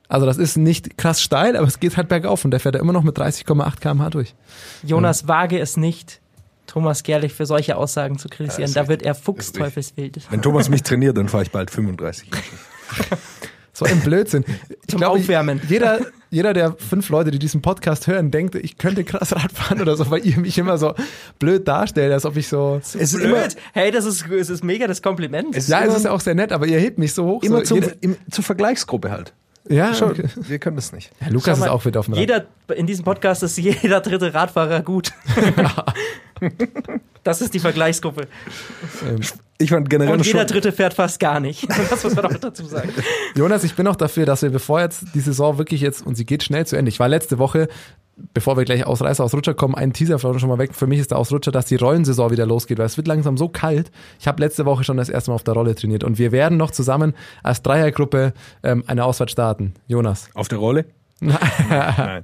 Also das ist nicht krass steil, aber es geht halt bergauf und der fährt er immer noch mit 30,8 km/h durch. Jonas, wage es nicht, Thomas Gerlich für solche Aussagen zu kritisieren. Ja, da wird er fuchsteufelswild. Wenn Thomas mich trainiert, dann fahre ich bald 35. So ein Blödsinn. Ich Zum glaube, Aufwärmen. Jeder, jeder der fünf Leute, die diesen Podcast hören, denkt, ich könnte krass Radfahren oder so, weil ihr mich immer so blöd darstellt, als ob ich so. Es ist Blöd. immer, hey, das ist, es ist mega das Kompliment. Es- Ja, es immer- ist ja auch sehr nett, aber ihr hebt mich so hoch. immer so, zum, jeder, im, zur Vergleichsgruppe halt. Ja, Schon, okay. wir können das nicht. ja, Lukas Schau mal, ist auch fit auf dem Rad. Jeder, in diesem Podcast ist jeder dritte Radfahrer gut. das ist die Vergleichsgruppe. Ich fand generell Und jeder schon, dritte fährt fast gar nicht. Das muss man auch dazu sagen. Jonas, ich bin auch dafür, dass wir, bevor jetzt die Saison wirklich jetzt, und sie geht schnell zu Ende. Ich war letzte Woche, bevor wir gleich Ausreißer, Ausrutscher kommen, einen Teaser schon mal weg. Für mich ist der Ausrutscher, dass die Rollensaison wieder losgeht, weil es wird langsam so kalt. Ich habe letzte Woche schon das erste Mal auf der Rolle trainiert und wir werden noch zusammen als Dreiergruppe ähm, eine Ausfahrt starten. Jonas, auf der Rolle? Nein.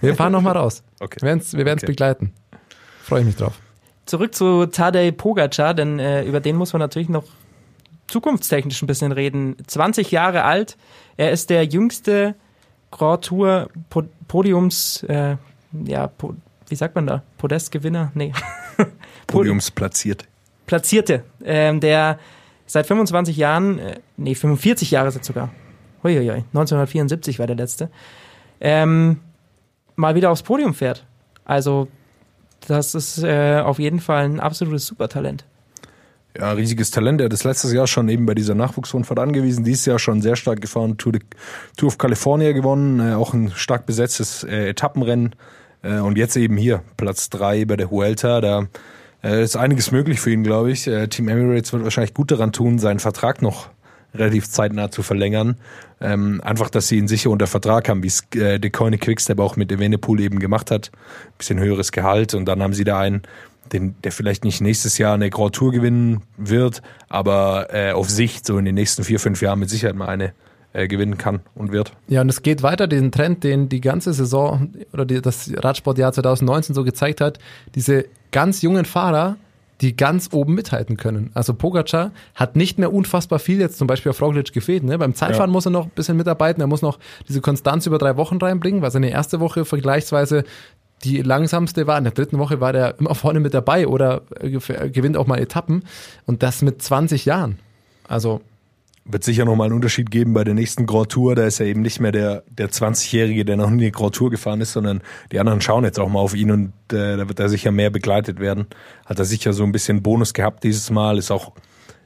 wir fahren noch mal raus. Okay. Wir werden's, wir werden's Okay. begleiten. Freue ich mich drauf. Zurück zu Tadej Pogacar, denn äh, über den muss man natürlich noch zukunftstechnisch ein bisschen reden. 20 Jahre alt, er ist der jüngste Grand Tour po Podiums, äh, ja, po wie sagt man da? Podestgewinner? Nee. Podiums platziert. Platzierte, ähm, der seit 25 Jahren, äh, nee, 45 Jahre es sogar. Uiuiui, 1974 war der letzte. Ähm, mal wieder aufs Podium fährt. Also, das ist äh, auf jeden Fall ein absolutes Supertalent. Ja, riesiges Talent. Er hat das letztes Jahr schon eben bei dieser Nachwuchsrundfahrt angewiesen. Dieses Jahr schon sehr stark gefahren. Tour, de, Tour of California gewonnen. Äh, auch ein stark besetztes äh, Etappenrennen. Äh, und jetzt eben hier Platz drei bei der Vuelta. Da äh, ist einiges möglich für ihn, glaube ich. Äh, Team Emirates wird wahrscheinlich gut daran tun, seinen Vertrag noch relativ zeitnah zu verlängern. Ähm, einfach, dass sie ihn sicher unter Vertrag haben, wie es äh, Quickstep auch mit Evenepoel eben gemacht hat. Bisschen höheres Gehalt und dann haben sie da einen, den, der vielleicht nicht nächstes Jahr eine Grand Tour gewinnen wird, aber äh, auf Sicht so in den nächsten vier, fünf Jahren mit Sicherheit mal eine äh, gewinnen kann und wird. Ja, und es geht weiter, den Trend, den die ganze Saison oder die, das Radsportjahr 2019 so gezeigt hat, diese ganz jungen Fahrer, die ganz oben mithalten können. Also Pogacar hat nicht mehr unfassbar viel jetzt zum Beispiel auf Roglic gefehlt. Ne? Beim Zeitfahren Ja. muss er noch ein bisschen mitarbeiten, er muss noch diese Konstanz über drei Wochen reinbringen, weil seine erste Woche vergleichsweise die langsamste war. In der dritten Woche war der immer vorne mit dabei oder äh, gef- gewinnt auch mal Etappen und das mit 20 Jahren. Also Wird sicher nochmal einen Unterschied geben bei der nächsten Grand Tour. Da ist er eben nicht mehr der, der 20-Jährige, der noch nie eine Grand Tour gefahren ist, sondern die anderen schauen jetzt auch mal auf ihn und äh, da wird er sicher mehr begleitet werden. Hat er sicher so ein bisschen Bonus gehabt dieses Mal, ist auch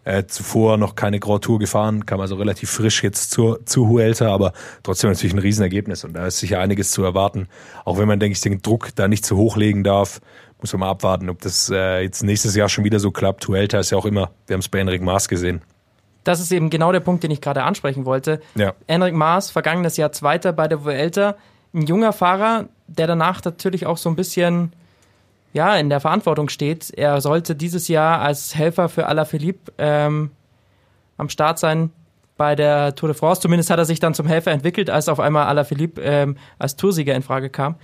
äh, zuvor noch keine Grand Tour gefahren, kam also relativ frisch jetzt zur, zu Huelta, aber trotzdem natürlich ein Riesenergebnis und da ist sicher einiges zu erwarten. Auch wenn man, denke ich, den Druck da nicht zu hoch legen darf, muss man mal abwarten, ob das äh, jetzt nächstes Jahr schon wieder so klappt. Huelta ist ja auch immer, wir haben es bei Enric Maas gesehen. Das ist eben genau der Punkt, den ich gerade ansprechen wollte. Ja. Enric Maas, vergangenes Jahr Zweiter bei der Vuelta, ein junger Fahrer, der danach natürlich auch so ein bisschen ja, in der Verantwortung steht. Er sollte dieses Jahr als Helfer für Alaphilippe ähm, am Start sein bei der Tour de France. Zumindest hat er sich dann zum Helfer entwickelt, als auf einmal Alaphilippe ähm, als Toursieger in Frage kam.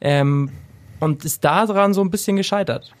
Ähm, und ist daran so ein bisschen gescheitert.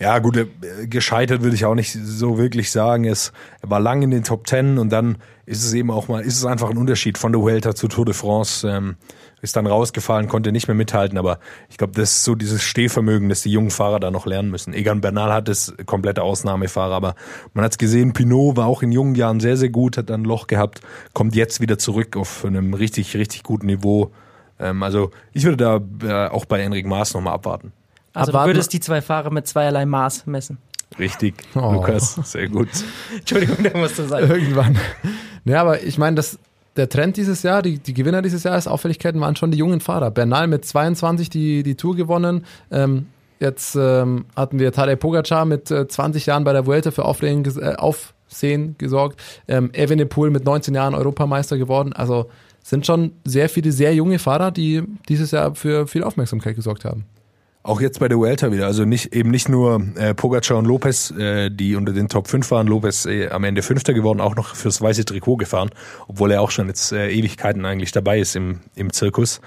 Ja, gut, äh, gescheitert würde ich auch nicht so wirklich sagen. Es er war lang in den Top Ten und dann ist es eben auch mal, ist es einfach ein Unterschied von der Vuelta zu Tour de France. Ähm, ist dann rausgefallen, konnte nicht mehr mithalten, aber ich glaube, das ist so dieses Stehvermögen, das die jungen Fahrer da noch lernen müssen. Egan Bernal hat es komplette Ausnahmefahrer, aber man hat es gesehen, Pinot war auch in jungen Jahren sehr, sehr gut, hat dann ein Loch gehabt, kommt jetzt wieder zurück auf einem richtig, richtig guten Niveau. Ähm, also ich würde da äh, auch bei Enric Maas nochmal abwarten. Also du Abwarten. würdest die zwei Fahrer mit zweierlei Maß messen. Richtig, Oh. Lukas, sehr gut. Entschuldigung, da musst du sagen. Irgendwann. Ja, aber ich meine, das, der Trend dieses Jahr, die, die Gewinner dieses Jahres, Auffälligkeiten waren schon die jungen Fahrer. Bernal mit 22 die, die Tour gewonnen. Ähm, jetzt ähm, hatten wir Tadej Pogacar mit äh, 20 Jahren bei der Vuelta für Auflegen, ges- äh, Aufsehen gesorgt. Ähm, Evenepoel mit 19 Jahren Europameister geworden. Also sind schon sehr viele sehr junge Fahrer, die dieses Jahr für viel Aufmerksamkeit gesorgt haben. Auch jetzt bei der Vuelta wieder. Also nicht, eben nicht nur äh, Pogacar und Lopez, äh, die unter den Top 5 waren. Lopez äh, am Ende Fünfter geworden, auch noch fürs weiße Trikot gefahren, obwohl er auch schon jetzt äh, Ewigkeiten eigentlich dabei ist im, im Zirkus.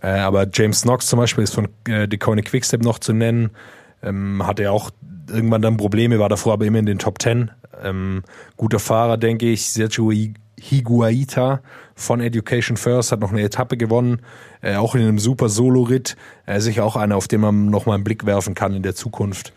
Äh, aber James Knox zum Beispiel ist von äh, DeCone Quickstep noch zu nennen. Ähm, hatte ja auch irgendwann dann Probleme, war davor aber immer in den Top 10. Ähm, guter Fahrer, denke ich. Sergio Hi- Higuaita von Education First hat noch eine Etappe gewonnen, äh, auch in einem super Solo-Ritt. Äh, sicher auch einer, auf den man noch mal einen Blick werfen kann in der Zukunft.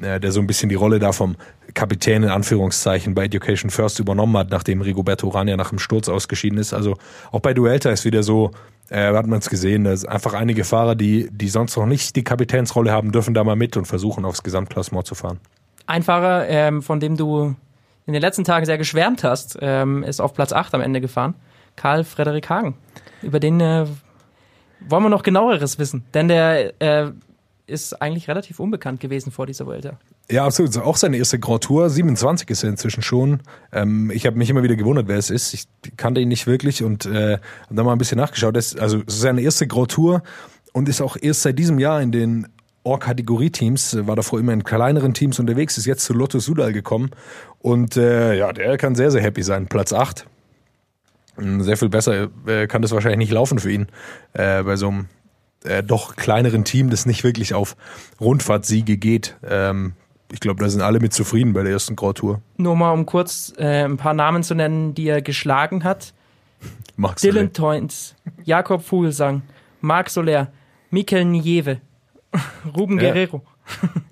äh, der so ein bisschen die Rolle da vom Kapitän in Anführungszeichen bei Education First übernommen hat, nachdem Rigoberto Urán ja nach dem Sturz ausgeschieden ist. Also auch bei Duelta ist wieder so, äh, hat man es gesehen, dass einfach einige Fahrer, die, die sonst noch nicht die Kapitänsrolle haben, dürfen da mal mit und versuchen aufs Gesamtklassement zu fahren. Ein Fahrer, ähm, von dem du in den letzten Tagen sehr geschwärmt hast, ähm, ist auf Platz 8 am Ende gefahren. Karl Frederik Hagen. Über den äh, wollen wir noch genaueres wissen, denn der äh, ist eigentlich relativ unbekannt gewesen vor dieser Vuelta. Ja, absolut. Auch seine erste Grand Tour. 27 ist er inzwischen schon. Ähm, ich habe mich immer wieder gewundert, wer es ist. Ich kannte ihn nicht wirklich und äh, habe dann mal ein bisschen nachgeschaut. Das, also seine erste Grand Tour und ist auch erst seit diesem Jahr in den Or-Kategorie-Teams, war davor immer in kleineren Teams unterwegs, ist jetzt zu Lotto Sudal gekommen und äh, ja, der kann sehr, sehr happy sein. Platz 8. Sehr viel besser äh, kann das wahrscheinlich nicht laufen für ihn äh, bei so einem äh, doch kleineren Team, das nicht wirklich auf Rundfahrtsiege geht. Ähm, ich glaube, da sind alle mit zufrieden bei der ersten Grand Tour. Nur mal, um kurz äh, ein paar Namen zu nennen, die er geschlagen hat. Max Dylan Toyns, Jakob Fuglsang, Marc Soler, Mikel Nieve, Ruben Ja. Guerrero,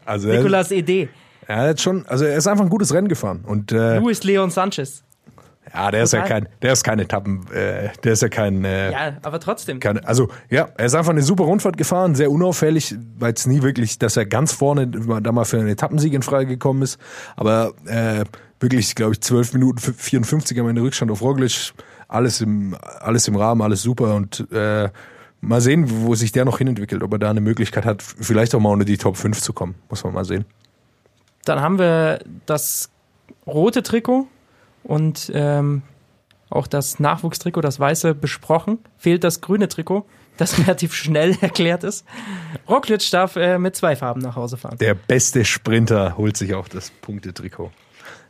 Also Nicolas Ede, er hat schon, also er ist einfach ein gutes Rennen gefahren und äh, Luis Leon Sanchez. Ja, der ist ja kein, der ist kein Etappen, äh, der ist ja kein, äh, Ja, aber trotzdem. Keine, also ja, er ist einfach eine super Rundfahrt gefahren, sehr unauffällig, weil es nie wirklich, dass er ganz vorne da mal für einen Etappensieg in Frage gekommen ist. Aber äh, wirklich, glaube ich, 12 Minuten 54 am Ende Rückstand auf Roglic, alles im, alles im Rahmen, alles super und äh, mal sehen, wo sich der noch hinentwickelt, ob er da eine Möglichkeit hat, vielleicht auch mal unter die Top 5 zu kommen. Muss man mal sehen. Dann haben wir das rote Trikot und ähm, auch das Nachwuchstrikot, das weiße, besprochen. Fehlt das grüne Trikot, das relativ schnell erklärt ist. Roglic darf äh, mit zwei Farben nach Hause fahren. Der beste Sprinter holt sich auch das Punktetrikot.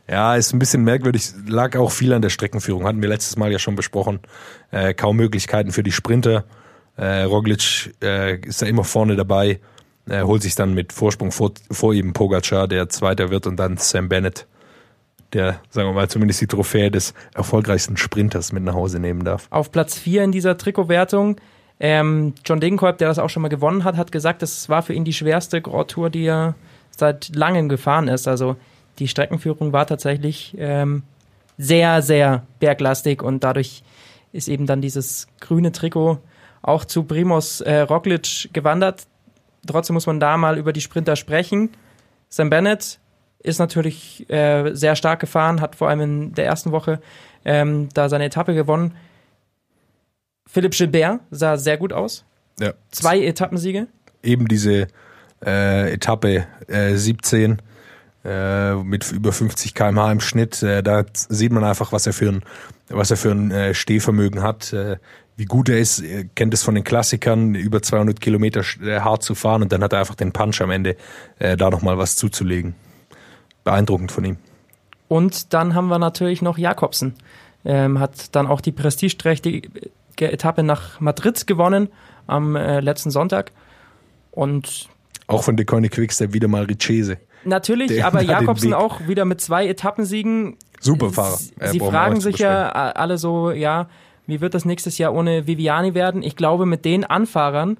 Ja, ist ein bisschen merkwürdig, lag auch viel an der Streckenführung. Hatten wir letztes Mal ja schon besprochen. Äh, kaum Möglichkeiten für die Sprinter. Äh, Roglic äh, ist da immer vorne dabei, äh, holt sich dann mit Vorsprung vor, vor ihm Pogacar, der Zweiter wird, und dann Sam Bennett, der, sagen wir mal, zumindest die Trophäe des erfolgreichsten Sprinters mit nach Hause nehmen darf. Auf Platz 4 in dieser Trikotwertung. Ähm, John Degenkolb, der das auch schon mal gewonnen hat, hat gesagt, das war für ihn die schwerste Grand Tour, die er seit langem gefahren ist. Also die Streckenführung war tatsächlich ähm, sehr, sehr berglastig und dadurch ist eben dann dieses grüne Trikot auch zu Primos äh, Roglic gewandert. Trotzdem muss man da mal über die Sprinter sprechen. Sam Bennett ist natürlich äh, sehr stark gefahren, hat vor allem in der ersten Woche ähm, da seine Etappe gewonnen. Philipp Gilbert sah sehr gut aus. Ja. Zwei Etappensiege. eben diese äh, Etappe äh, 17 äh, mit über 50 km/h im Schnitt. Äh, da sieht man einfach, was er für ein, was er für ein äh, Stehvermögen hat, wie gut er ist. Er kennt es von den Klassikern, über 200 Kilometer hart zu fahren und dann hat er einfach den Punch am Ende, äh, da nochmal was zuzulegen. Beeindruckend von ihm. Und dann haben wir natürlich noch Jakobsen. Ähm, hat dann auch die prestigeträchtige Etappe nach Madrid gewonnen am äh, letzten Sonntag. Und Auch von De Koenig Quickstep wieder mal Richese. natürlich, Der aber Jakobsen auch wieder mit zwei Etappensiegen. Super Fahrer. Sie, Äh, sie fragen sich ja alle so, ja, wie wird das nächstes Jahr ohne Viviani werden? Ich glaube, mit den Anfahrern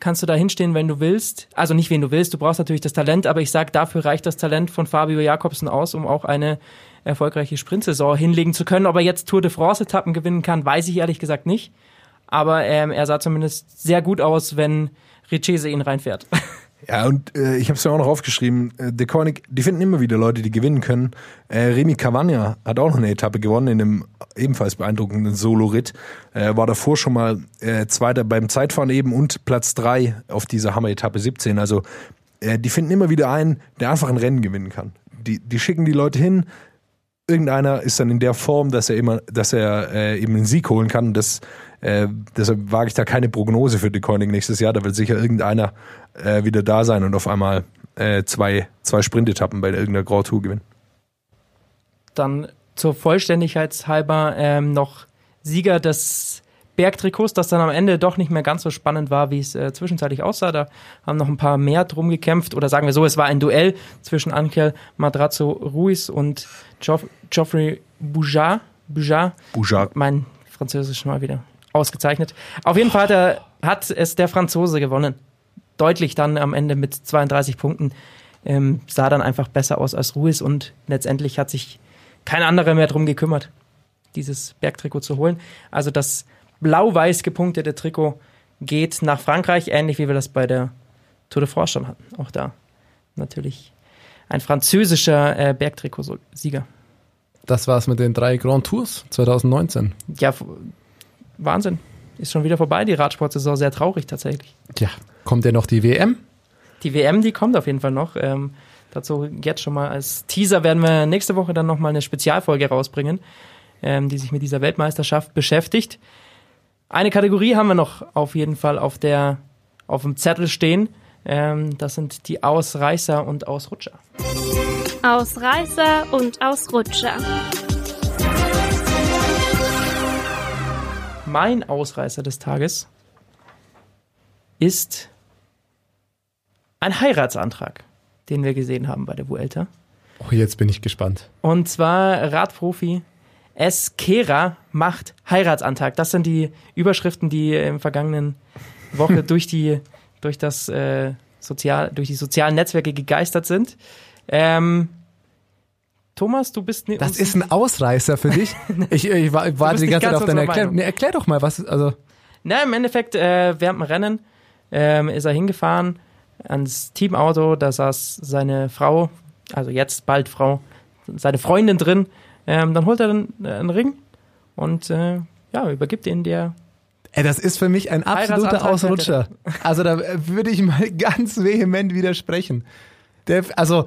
kannst du da hinstehen, wenn du willst. Also nicht, wen du willst, du brauchst natürlich das Talent, aber ich sag, dafür reicht das Talent von Fabio Jakobsen aus, um auch eine erfolgreiche Sprintsaison hinlegen zu können. Ob er jetzt Tour de France-Etappen gewinnen kann, weiß ich ehrlich gesagt nicht. Aber ähm, er sah zumindest sehr gut aus, wenn Richese ihn reinfährt. Ja, und äh, ich habe es ja auch noch aufgeschrieben, äh, Koenig, die finden immer wieder Leute, die gewinnen können. Äh, Remy Cavagna hat auch noch eine Etappe gewonnen in einem ebenfalls beeindruckenden Solo-Ritt. Äh, war davor schon mal äh, Zweiter beim Zeitfahren eben und Platz drei auf dieser Hammer-Etappe 17. Also äh, die finden immer wieder einen, der einfach ein Rennen gewinnen kann. Die, die schicken die Leute hin, irgendeiner ist dann in der Form, dass er immer, dass er äh, eben einen Sieg holen kann. Das, äh, deshalb wage ich da keine Prognose für Koenig nächstes Jahr. Da wird sicher irgendeiner äh, wieder da sein und auf einmal äh, zwei, zwei Sprintetappen bei irgendeiner Grand Tour gewinnen. Dann zur Vollständigkeitshalber ähm, noch Sieger des Bergtrikots, das dann am Ende doch nicht mehr ganz so spannend war, wie es äh, zwischenzeitlich aussah. Da haben noch ein paar mehr drum gekämpft. Oder sagen wir so, es war ein Duell zwischen Ankel Madrazo Ruiz und Geoff Geoffrey Boujard. Boujard. Boujard. Mein Französisch mal wieder ausgezeichnet. Auf jeden Fall hat, er, hat es der Franzose gewonnen. Deutlich dann am Ende mit 32 Punkten. ähm, sah dann einfach besser aus als Ruiz und letztendlich hat sich kein anderer mehr drum gekümmert, dieses Bergtrikot zu holen. Also das blau-weiß gepunktete Trikot geht nach Frankreich, ähnlich wie wir das bei der Tour de France schon hatten. Auch da natürlich ein französischer äh, Bergtrikotsieger. Das war's mit den drei Grand Tours 2019. Ja, Wahnsinn. Ist schon wieder vorbei, die Radsportsaison. Sehr traurig tatsächlich. Ja, kommt ja noch die WM. Die WM, die kommt auf jeden Fall noch. Ähm, dazu jetzt schon mal als Teaser werden wir nächste Woche dann nochmal eine Spezialfolge rausbringen, ähm, die sich mit dieser Weltmeisterschaft beschäftigt. Eine Kategorie haben wir noch auf jeden Fall auf der auf dem Zettel stehen. Ähm, das sind die Ausreißer und Ausrutscher. Ausreißer und Ausrutscher. Mein Ausreißer des Tages ist ein Heiratsantrag, den wir gesehen haben bei der Vuelta. Oh, jetzt bin ich gespannt. Und zwar Radprofi Eskera macht Heiratsantrag. Das sind die Überschriften, die im vergangenen Woche durch die durch das äh, sozial durch die sozialen Netzwerke gegeistert sind. Ähm, Thomas, du bist ne- Das ist ein Ausreißer für dich. Ich, ich, war- ich warte die nicht ganze Zeit auf deine Erklärung. Nee, erklär doch mal, was, also, Na, im Endeffekt, äh, während dem Rennen ähm, ist er hingefahren ans Teamauto, da saß seine Frau, also jetzt bald Frau, seine Freundin drin. Ähm, dann holt er dann äh, einen Ring und äh, ja, übergibt ihn der. ey, das ist für mich ein absoluter Ausrutscher. Also da würde ich mal ganz vehement widersprechen. Der, also,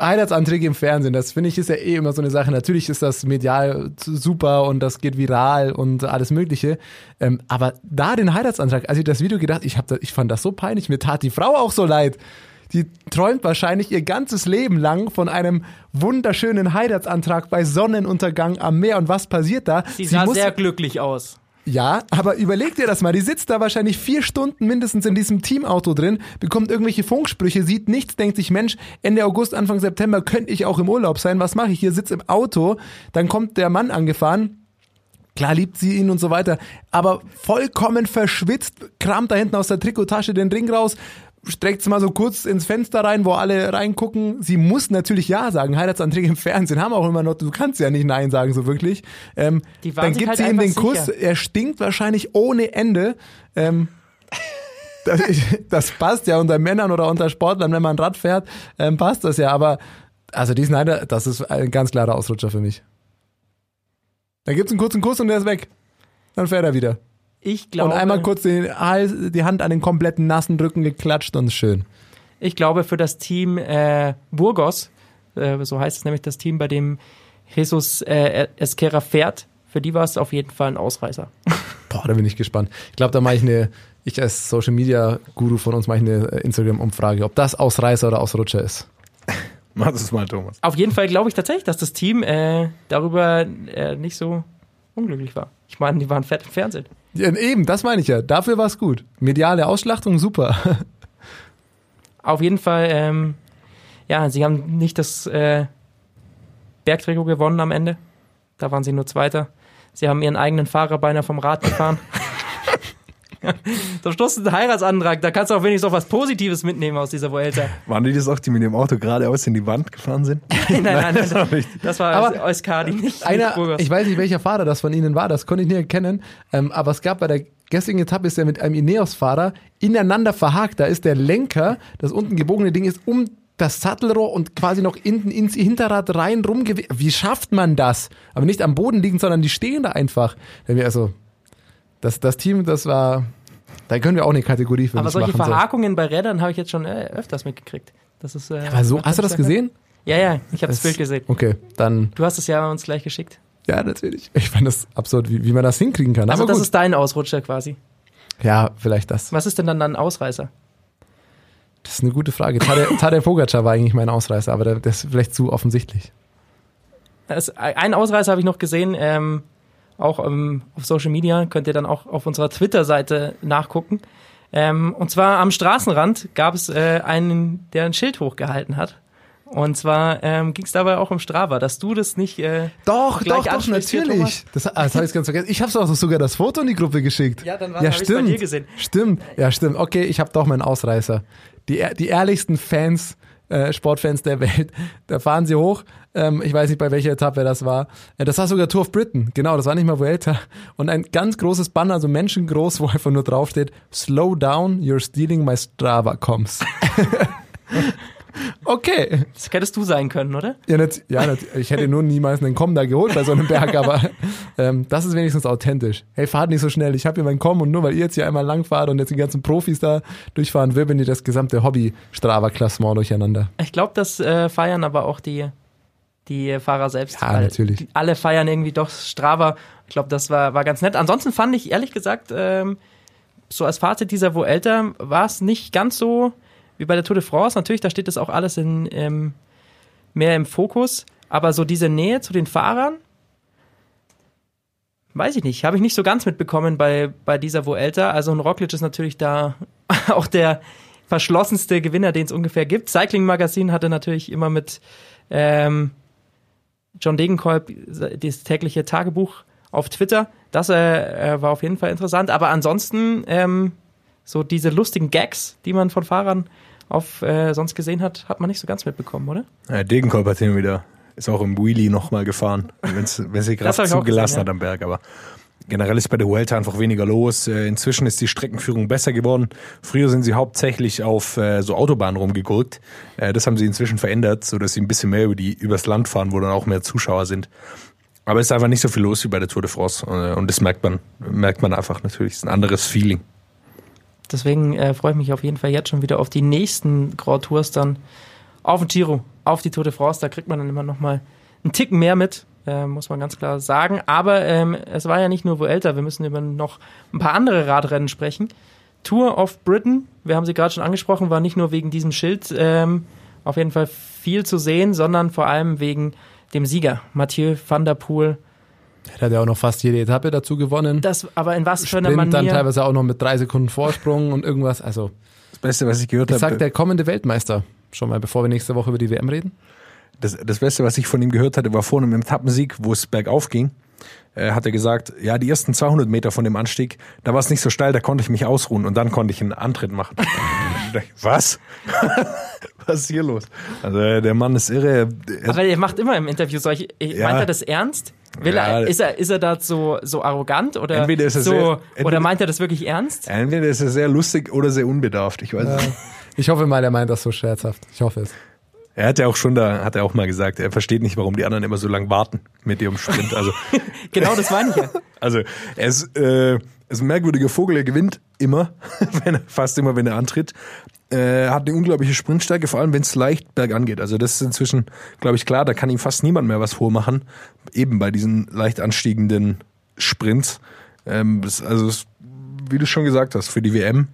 Heiratsanträge im Fernsehen, das finde ich ist ja eh immer so eine Sache. Natürlich ist das medial super und das geht viral und alles Mögliche. Ähm, aber da den Heiratsantrag, als ich das Video gedacht, ich, hab da, ich fand das so peinlich. Mir tat die Frau auch so leid. Die träumt wahrscheinlich ihr ganzes Leben lang von einem wunderschönen Heiratsantrag bei Sonnenuntergang am Meer. Und was passiert da? Sie sah muss- sehr glücklich aus. Ja, aber überleg dir das mal. Die sitzt da wahrscheinlich vier Stunden mindestens in diesem Teamauto drin, bekommt irgendwelche Funksprüche, sieht nichts, denkt sich, Mensch, Ende August, Anfang September könnte ich auch im Urlaub sein. Was mache ich hier? Sitz im Auto. Dann kommt der Mann angefahren. Klar liebt sie ihn und so weiter, aber vollkommen verschwitzt, kramt da hinten aus der Trikottasche den Ring raus, streckt's mal so kurz ins Fenster rein, wo alle reingucken. Sie muss natürlich Ja sagen. Heiratsanträge im Fernsehen haben auch immer noch, du kannst ja nicht Nein sagen, so wirklich. Ähm, Die dann gibt halt sie ihm den einfach Kuss, sicher. er stinkt wahrscheinlich ohne Ende. Ähm, das, das passt ja unter Männern oder unter Sportlern, wenn man Rad fährt, ähm, passt das ja. Aber also diesen Heirat, das ist ein ganz klarer Ausrutscher für mich. Da gibt's einen kurzen Kuss und der ist weg. Dann fährt er wieder. Ich glaube, und einmal kurz den Hals, die Hand an den kompletten nassen Rücken geklatscht und schön. ich glaube für das Team äh, Burgos, äh, so heißt es nämlich das Team, bei dem Jesus äh, Esquera fährt, für die war es auf jeden Fall ein Ausreißer. Boah, da bin ich gespannt. Ich glaube, da mache ich eine, ich als Social Media Guru von uns mache ich eine äh, Instagram-Umfrage, ob das Ausreißer oder Ausrutscher ist. Mach das mal, Thomas. Auf jeden Fall glaube ich tatsächlich, dass das Team äh, darüber äh, nicht so unglücklich war. Ich meine, die waren fett im Fernsehen. Ja, eben, das meine ich ja. Dafür war es gut. Mediale Ausschlachtung, super. Auf jeden Fall, ähm, ja, sie haben nicht das äh, Bergtrikot gewonnen am Ende. Da waren sie nur Zweiter. Sie haben ihren eigenen Fahrer beinahe vom Rad gefahren. Zum Schluss ein Heiratsantrag. Da kannst du auch wenigstens auch was Positives mitnehmen aus dieser Vuelta. Waren die das auch, die mit dem Auto geradeaus in die Wand gefahren sind? nein, nein, nein. auch nicht. Das war Aber Euskadi, nicht, nicht Einer, ich weiß nicht, welcher Fahrer das von Ihnen war, das konnte ich nie erkennen. Ähm, aber es gab bei der gestrigen Etappe ist er mit einem Ineos-Fahrer ineinander verhakt. Da ist der Lenker, das unten gebogene Ding ist um das Sattelrohr und quasi noch hinten ins Hinterrad rein rumgewe. Wie schafft man das? Aber nicht am Boden liegen, sondern die stehen da einfach. Also, das, das Team, das war, da können wir auch eine Kategorie für Aber solche machen. so. Verhakungen bei Rädern habe ich jetzt schon äh, öfters mitgekriegt. Das ist, äh, Aber so, hast du das gesehen? Ja, ja, ich habe das Bild gesehen. Okay, dann, Du hast es ja uns gleich geschickt. ja, natürlich. Ich fand das absurd, wie, wie man das hinkriegen kann. Also Aber das gut. ist dein Ausrutscher quasi. ja, vielleicht das. Was ist denn dann ein Ausreißer? Das ist eine gute Frage. Tadej, Tadej Pogacar war eigentlich mein Ausreißer, aber der- das ist vielleicht zu offensichtlich. Das, ein Ausreißer habe ich noch gesehen, ähm, auch ähm, auf Social Media, könnt ihr dann auch auf unserer Twitter-Seite nachgucken. Ähm, und zwar am Straßenrand gab es äh, einen, der ein Schild hochgehalten hat Und zwar ähm, ging es dabei auch um Strava, dass du das nicht. Äh, Doch, doch, doch, natürlich. Das, ah, das habe ich ganz vergessen. Ich habe auch sogar das Foto in die Gruppe geschickt. Ja, dann war- ja, stimmt. bei dir gesehen. Stimmt, ja, stimmt. Okay, ich habe doch meinen Ausreißer. Die, die ehrlichsten Fans, äh, Sportfans der Welt, da fahren sie hoch. Ähm, ich weiß nicht, bei welcher Etappe das war. Äh, das war sogar Tour of Britain. Genau, das war nicht mal Vuelta. Und ein ganz großes Banner, so menschengroß, wo einfach nur draufsteht, Slow down, you're stealing my Strava comms. okay. das hättest du sein können, oder? Ja, nat ja nat ich hätte nur niemals einen Komm da geholt bei so einem Berg, aber ähm, das ist wenigstens authentisch. Hey, fahrt nicht so schnell, ich habe hier meinen Komm und nur weil ihr jetzt hier einmal lang fahrt und jetzt die ganzen Profis da durchfahren, wirbeln die das gesamte Hobby-Strava-Klassement durcheinander. Ich glaube, das äh, feiern aber auch die, die Fahrer selbst. Ja, natürlich. Alle feiern irgendwie doch Strava. Ich glaube, das war, war ganz nett. Ansonsten fand ich ehrlich gesagt, ähm, so als Fazit dieser Vuelta war es nicht ganz so wie bei der Tour de France. Natürlich, da steht das auch alles in, ähm, mehr im Fokus. Aber so diese Nähe zu den Fahrern, weiß ich nicht, habe ich nicht so ganz mitbekommen bei, bei dieser Vuelta. Also ein Roglic ist natürlich da auch der verschlossenste Gewinner, den es ungefähr gibt. Cycling Magazine hatte natürlich immer mit ähm, John Degenkolb das tägliche Tagebuch auf Twitter. Das äh, äh, war auf jeden Fall interessant. Aber ansonsten ähm, so diese lustigen Gags, die man von Fahrern auf äh, sonst gesehen hat, hat man nicht so ganz mitbekommen, oder? Ja, Degenkolb hat hin wieder, ist auch im Wheelie nochmal gefahren, wenn sie auch zugelassen gesehen, hat am Berg. Aber generell ist bei der Vuelta einfach weniger los. Äh, Inzwischen ist die Streckenführung besser geworden. Früher sind sie hauptsächlich auf äh, so Autobahnen rumgegurkt. Äh, Das haben sie inzwischen verändert, sodass sie ein bisschen mehr über die, übers Land fahren, wo dann auch mehr Zuschauer sind. Aber es ist einfach nicht so viel los wie bei der Tour de France. Und das merkt man, merkt man einfach natürlich. Es ist ein anderes Feeling. Deswegen äh, freue ich mich auf jeden Fall jetzt schon wieder auf die nächsten Grand Tours dann auf den Giro, auf die Tour de France. Da kriegt man dann immer noch mal einen Ticken mehr mit, äh, muss man ganz klar sagen. Aber ähm, es war ja nicht nur Vuelta, wir müssen über noch ein paar andere Radrennen sprechen. Tour of Britain, wir haben sie gerade schon angesprochen, war nicht nur wegen diesem Schild ähm, auf jeden Fall viel zu sehen, sondern vor allem wegen dem Sieger, Mathieu van der Poel. Er hat ja auch noch fast jede Etappe dazu gewonnen. Das aber in was für einer Sprint dann Manier. teilweise auch noch mit drei Sekunden Vorsprung und irgendwas. Also, Das Beste, was ich gehört habe, sag der kommende Weltmeister. Schon mal, bevor wir nächste Woche über die WM reden. Das, das Beste, was ich von ihm gehört hatte, war vor einem Etappensieg, wo es bergauf ging. Äh, hat er gesagt, ja, die ersten 200 Meter von dem Anstieg, da war es nicht so steil, da konnte ich mich ausruhen und dann konnte ich einen Antritt machen. Was? was ist hier los? Also äh, der Mann ist irre. Er, Aber er macht immer im Interview solche. Ja. Meint er das ernst? Will Ja. er, ist er, ist er da so, so arrogant oder Entweder ist er so, sehr- entweder- oder meint er das wirklich ernst? entweder ist er sehr lustig oder sehr unbedarft. Ich weiß es nicht. Ich hoffe mal, er meint das so scherzhaft. Ich hoffe es. Er hat ja auch schon da, hat er auch mal gesagt, er versteht nicht, warum die anderen immer so lang warten mit ihrem Sprint. Also Genau, das meine ich ja. Also ist, äh, ist ein merkwürdiger Vogel, er gewinnt immer, wenn er, fast immer, wenn er antritt. Äh, hat eine unglaubliche Sprintstärke, vor allem wenn es leicht bergan geht. Also das ist inzwischen, glaube ich, klar, da kann ihm fast niemand mehr was vormachen. Eben bei diesen leicht anstiegenden Sprints. Ähm, das, also das, wie du schon gesagt hast, für die WM.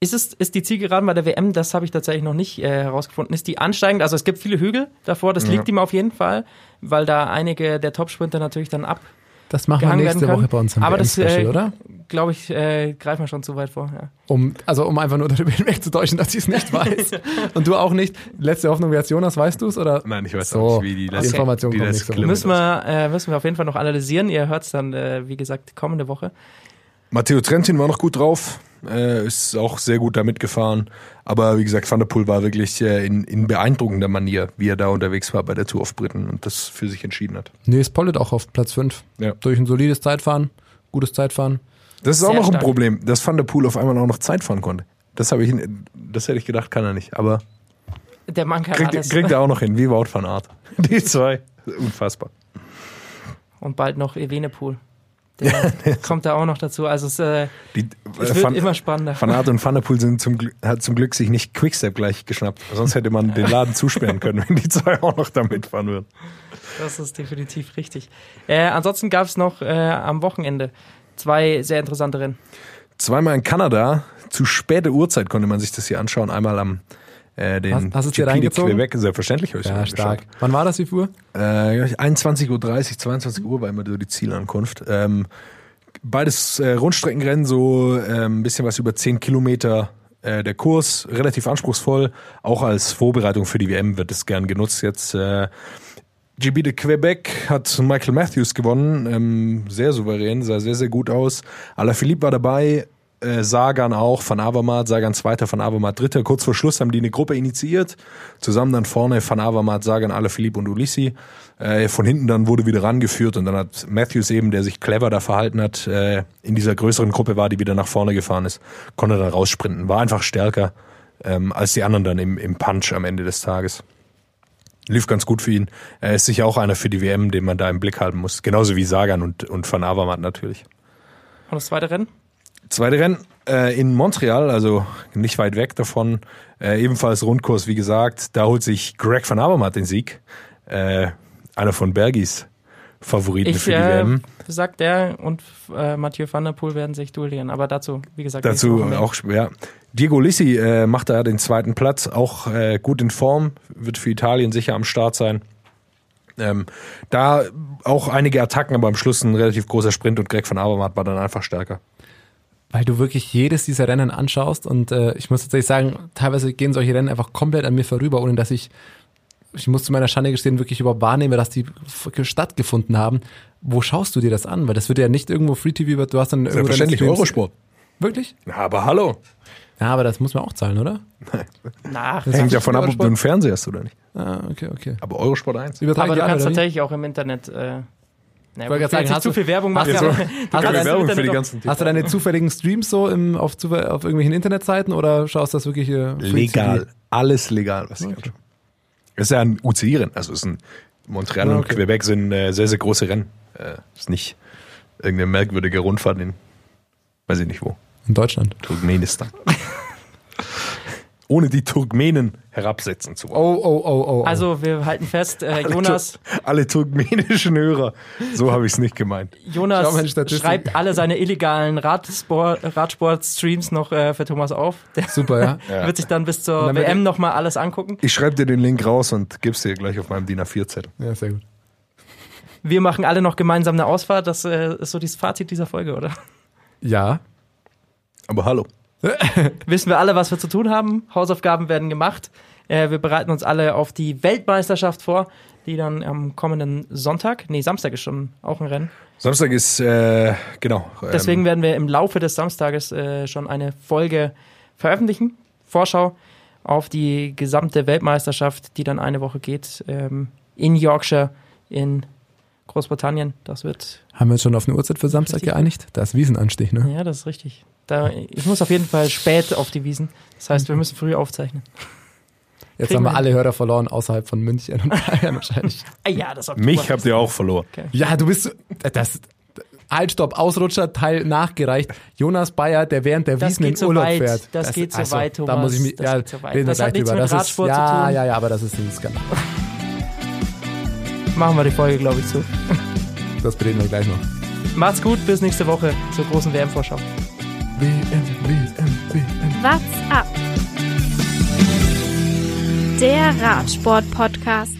Ist, es, ist die Zielgeraden bei der WM, das habe ich tatsächlich noch nicht äh, herausgefunden, ist die ansteigend? Also es gibt viele Hügel davor, das Ja. liegt ihm auf jeden Fall, weil da einige der Topsprinter natürlich dann abgehangen Das machen wir nächste. Woche bei uns im Aber das, WM-Special, äh, oder? glaube ich, äh, greifen wir schon zu weit vor. Ja. Um, also um einfach nur darüber hinwegzutäuschen, dass ich es nicht weiß. Und du auch nicht. Letzte Hoffnung, wie als Jonas, weißt du es? Oder? Nein, ich weiß So, auch nicht, wie die die letzte, Information die kommt nächste Woche. Kilometer Müssen, wir, äh, müssen wir auf jeden Fall noch analysieren. Ihr hört es dann, äh, wie gesagt, kommende Woche. Matteo Trentin war noch gut drauf, äh, ist auch sehr gut da mitgefahren. Aber wie gesagt, Van der Poel war wirklich äh, in, in beeindruckender Manier, wie er da unterwegs war bei der Tour auf Briten und das für sich entschieden hat. Nee, ist Pollitt auch auf Platz 5. Ja. Durch ein solides Zeitfahren, gutes Zeitfahren. Das ist Sehr auch noch ein stark. Problem, dass Van der Poel auf einmal auch noch Zeit fahren konnte. Das habe ich, das hätte ich gedacht, kann er nicht. Aber Der Mann kann kriegt, alles. kriegt er auch noch hin, wie Wout van Aert. Die zwei, unfassbar. Und bald noch Evenepoel. Der kommt da auch noch dazu. Also es, äh, Die, es äh, wird Van, immer spannender. Van Aert und Van der Poel sind zum, Glück- hat zum Glück sich nicht Quickstep gleich geschnappt. Sonst hätte man den Laden zusperren können, wenn die zwei auch noch da mitfahren würden. Das ist definitiv richtig. Äh, ansonsten gab es noch äh, am Wochenende zwei sehr interessante Rennen. Zweimal in Kanada, zu später Uhrzeit konnte man sich das hier anschauen. Einmal am äh, den Hast- hast es dir reingezogen? Quebec, selbstverständlich habe ich Ja, stark. Wann war das, wie Uhr? Äh, 21.30 Uhr, 22 Uhr war immer so die Zielankunft. Ähm, beides äh, Rundstreckenrennen, so ähm, ein bisschen was über 10 Kilometer Äh, der Kurs relativ anspruchsvoll, auch als Vorbereitung für die WM wird es gern genutzt. Jetzt äh, GB de Quebec hat Michael Matthews gewonnen, ähm, sehr souverän, sah sehr, sehr gut aus. Alaphilippe war dabei, äh, Sagan auch, Van Avermaet, Sagan Zweiter, Van Avermaet Dritter. Kurz vor Schluss haben die eine Gruppe initiiert. Zusammen dann vorne Van Avermaet, Sagan, Alaphilippe und Ulissi. Äh, von hinten dann wurde wieder rangeführt und dann hat Matthews eben, der sich clever da verhalten hat, äh, in dieser größeren Gruppe war, die wieder nach vorne gefahren ist, konnte dann raussprinten. War einfach stärker ähm, als die anderen dann im, im Punch am Ende des Tages. Lief ganz gut für ihn. Er ist sicher auch einer für die WM, den man da im Blick halten muss. Genauso wie Sagan und, und Van Avermaet natürlich. Und das zweite Rennen? Zweite Rennen äh, in Montreal, also nicht weit weg davon. Äh, ebenfalls Rundkurs, wie gesagt. Da holt sich Greg van Avermaet den Sieg. Äh, einer von Bergis Favoriten Ich für die äh, WM. sag, der und äh, Mathieu van der Poel werden sich duellieren. Aber dazu, wie gesagt, Dazu auch schwer. Diego Lissi äh, macht da den zweiten Platz, auch äh, gut in Form, wird für Italien sicher am Start sein. Ähm, da auch einige Attacken, aber am Schluss ein relativ großer Sprint und Greg van Avermaet war dann einfach stärker. Weil du wirklich jedes dieser Rennen anschaust und äh, ich muss tatsächlich sagen, teilweise gehen solche Rennen einfach komplett an mir vorüber, ohne dass ich, ich muss zu meiner Schande gestehen, wirklich überhaupt wahrnehme, dass die stattgefunden haben. Wo schaust du dir das an? Weil das wird ja nicht irgendwo Free TV, du hast dann Selbstverständlich Eurosport. Wirklich? Aber hallo. Ja, aber das muss man auch zahlen, oder? Nach. Das Hängt davon ab, ob du einen Fernseher hast oder nicht. Ah, okay, okay. Aber Eurosport 1. Übertragen Aber du kannst tatsächlich auch im Internet. Äh, na, wollte ich gerade sagen, hast zu du- viel Werbung du- aber hast du Werbung für die ganzen Hast du deine zufälligen Streams so im, auf, zu- auf irgendwelchen Internetseiten oder schaust du das wirklich äh, Free Legal. TV? Alles legal, was ich anschaue. Es ist ja ein UCI-Rennen. Also ist ein Montreal Ja, und okay. Quebec sind äh, sehr, sehr große Rennen. Äh, ist nicht irgendeine merkwürdige Rundfahrt in, weiß ich nicht wo, In Deutschland. Turkmenistan. Ohne die Turkmenen herabsetzen zu wollen. Oh, oh, oh, oh. oh. Also wir halten fest, äh, Jonas, Alle turkmenischen Hörer. So habe ich es nicht gemeint. Jonas schreibt alle seine illegalen Radsport, Radsport-Streams noch äh, für Thomas auf. Der super, ja. Ja. wird sich dann bis zur dann WM nochmal alles angucken. Ich schreibe dir den Link raus und gib's dir gleich auf meinem DIN A4-Zettel. Ja, sehr gut. Wir machen alle noch gemeinsam eine Ausfahrt. Das äh, ist so das Fazit dieser Folge, oder? Ja. Aber hallo. Wissen wir alle, was wir zu tun haben. Hausaufgaben werden gemacht. Äh, wir bereiten uns alle auf die Weltmeisterschaft vor, die dann am kommenden Sonntag, nee, Samstag ist schon auch ein Rennen. Samstag ist, äh, genau. ähm, Deswegen werden wir im Laufe des Samstages äh, schon eine Folge veröffentlichen. Vorschau auf die gesamte Weltmeisterschaft, die dann eine Woche geht, ähm, in Yorkshire in Großbritannien. Das wird, Haben wir uns schon auf eine Uhrzeit für Samstag Richtig. geeinigt? Da ist Wiesenanstich, ne? ja, das ist richtig. Da, ich muss auf jeden Fall spät auf die Wiesen. Das heißt, wir müssen früh aufzeichnen. Jetzt Kriegen haben wir alle Hörer verloren außerhalb von München und Bayern wahrscheinlich. Ah ja, das Mich habt ihr auch verloren. Ja, du bist das Halt, stopp, Ausrutscher, Teil nachgereicht. Jonas Bayer, der während der Das Wiesen in geht so Urlaub weit, fährt. das geht so weit, Da Thomas, muss ich mich, das ja, geht so weit. reden wir Das hat gleich nichts drüber. mit Das ist, zu ja, tun. ja, ja, aber das ist ein Skandal. Machen wir die Folge, glaube ich, zu. Das bereden wir gleich noch. Macht's gut, bis nächste Woche zur großen WM-Vorschau. WM, WM, WM. What's up? Der Radsport-Podcast.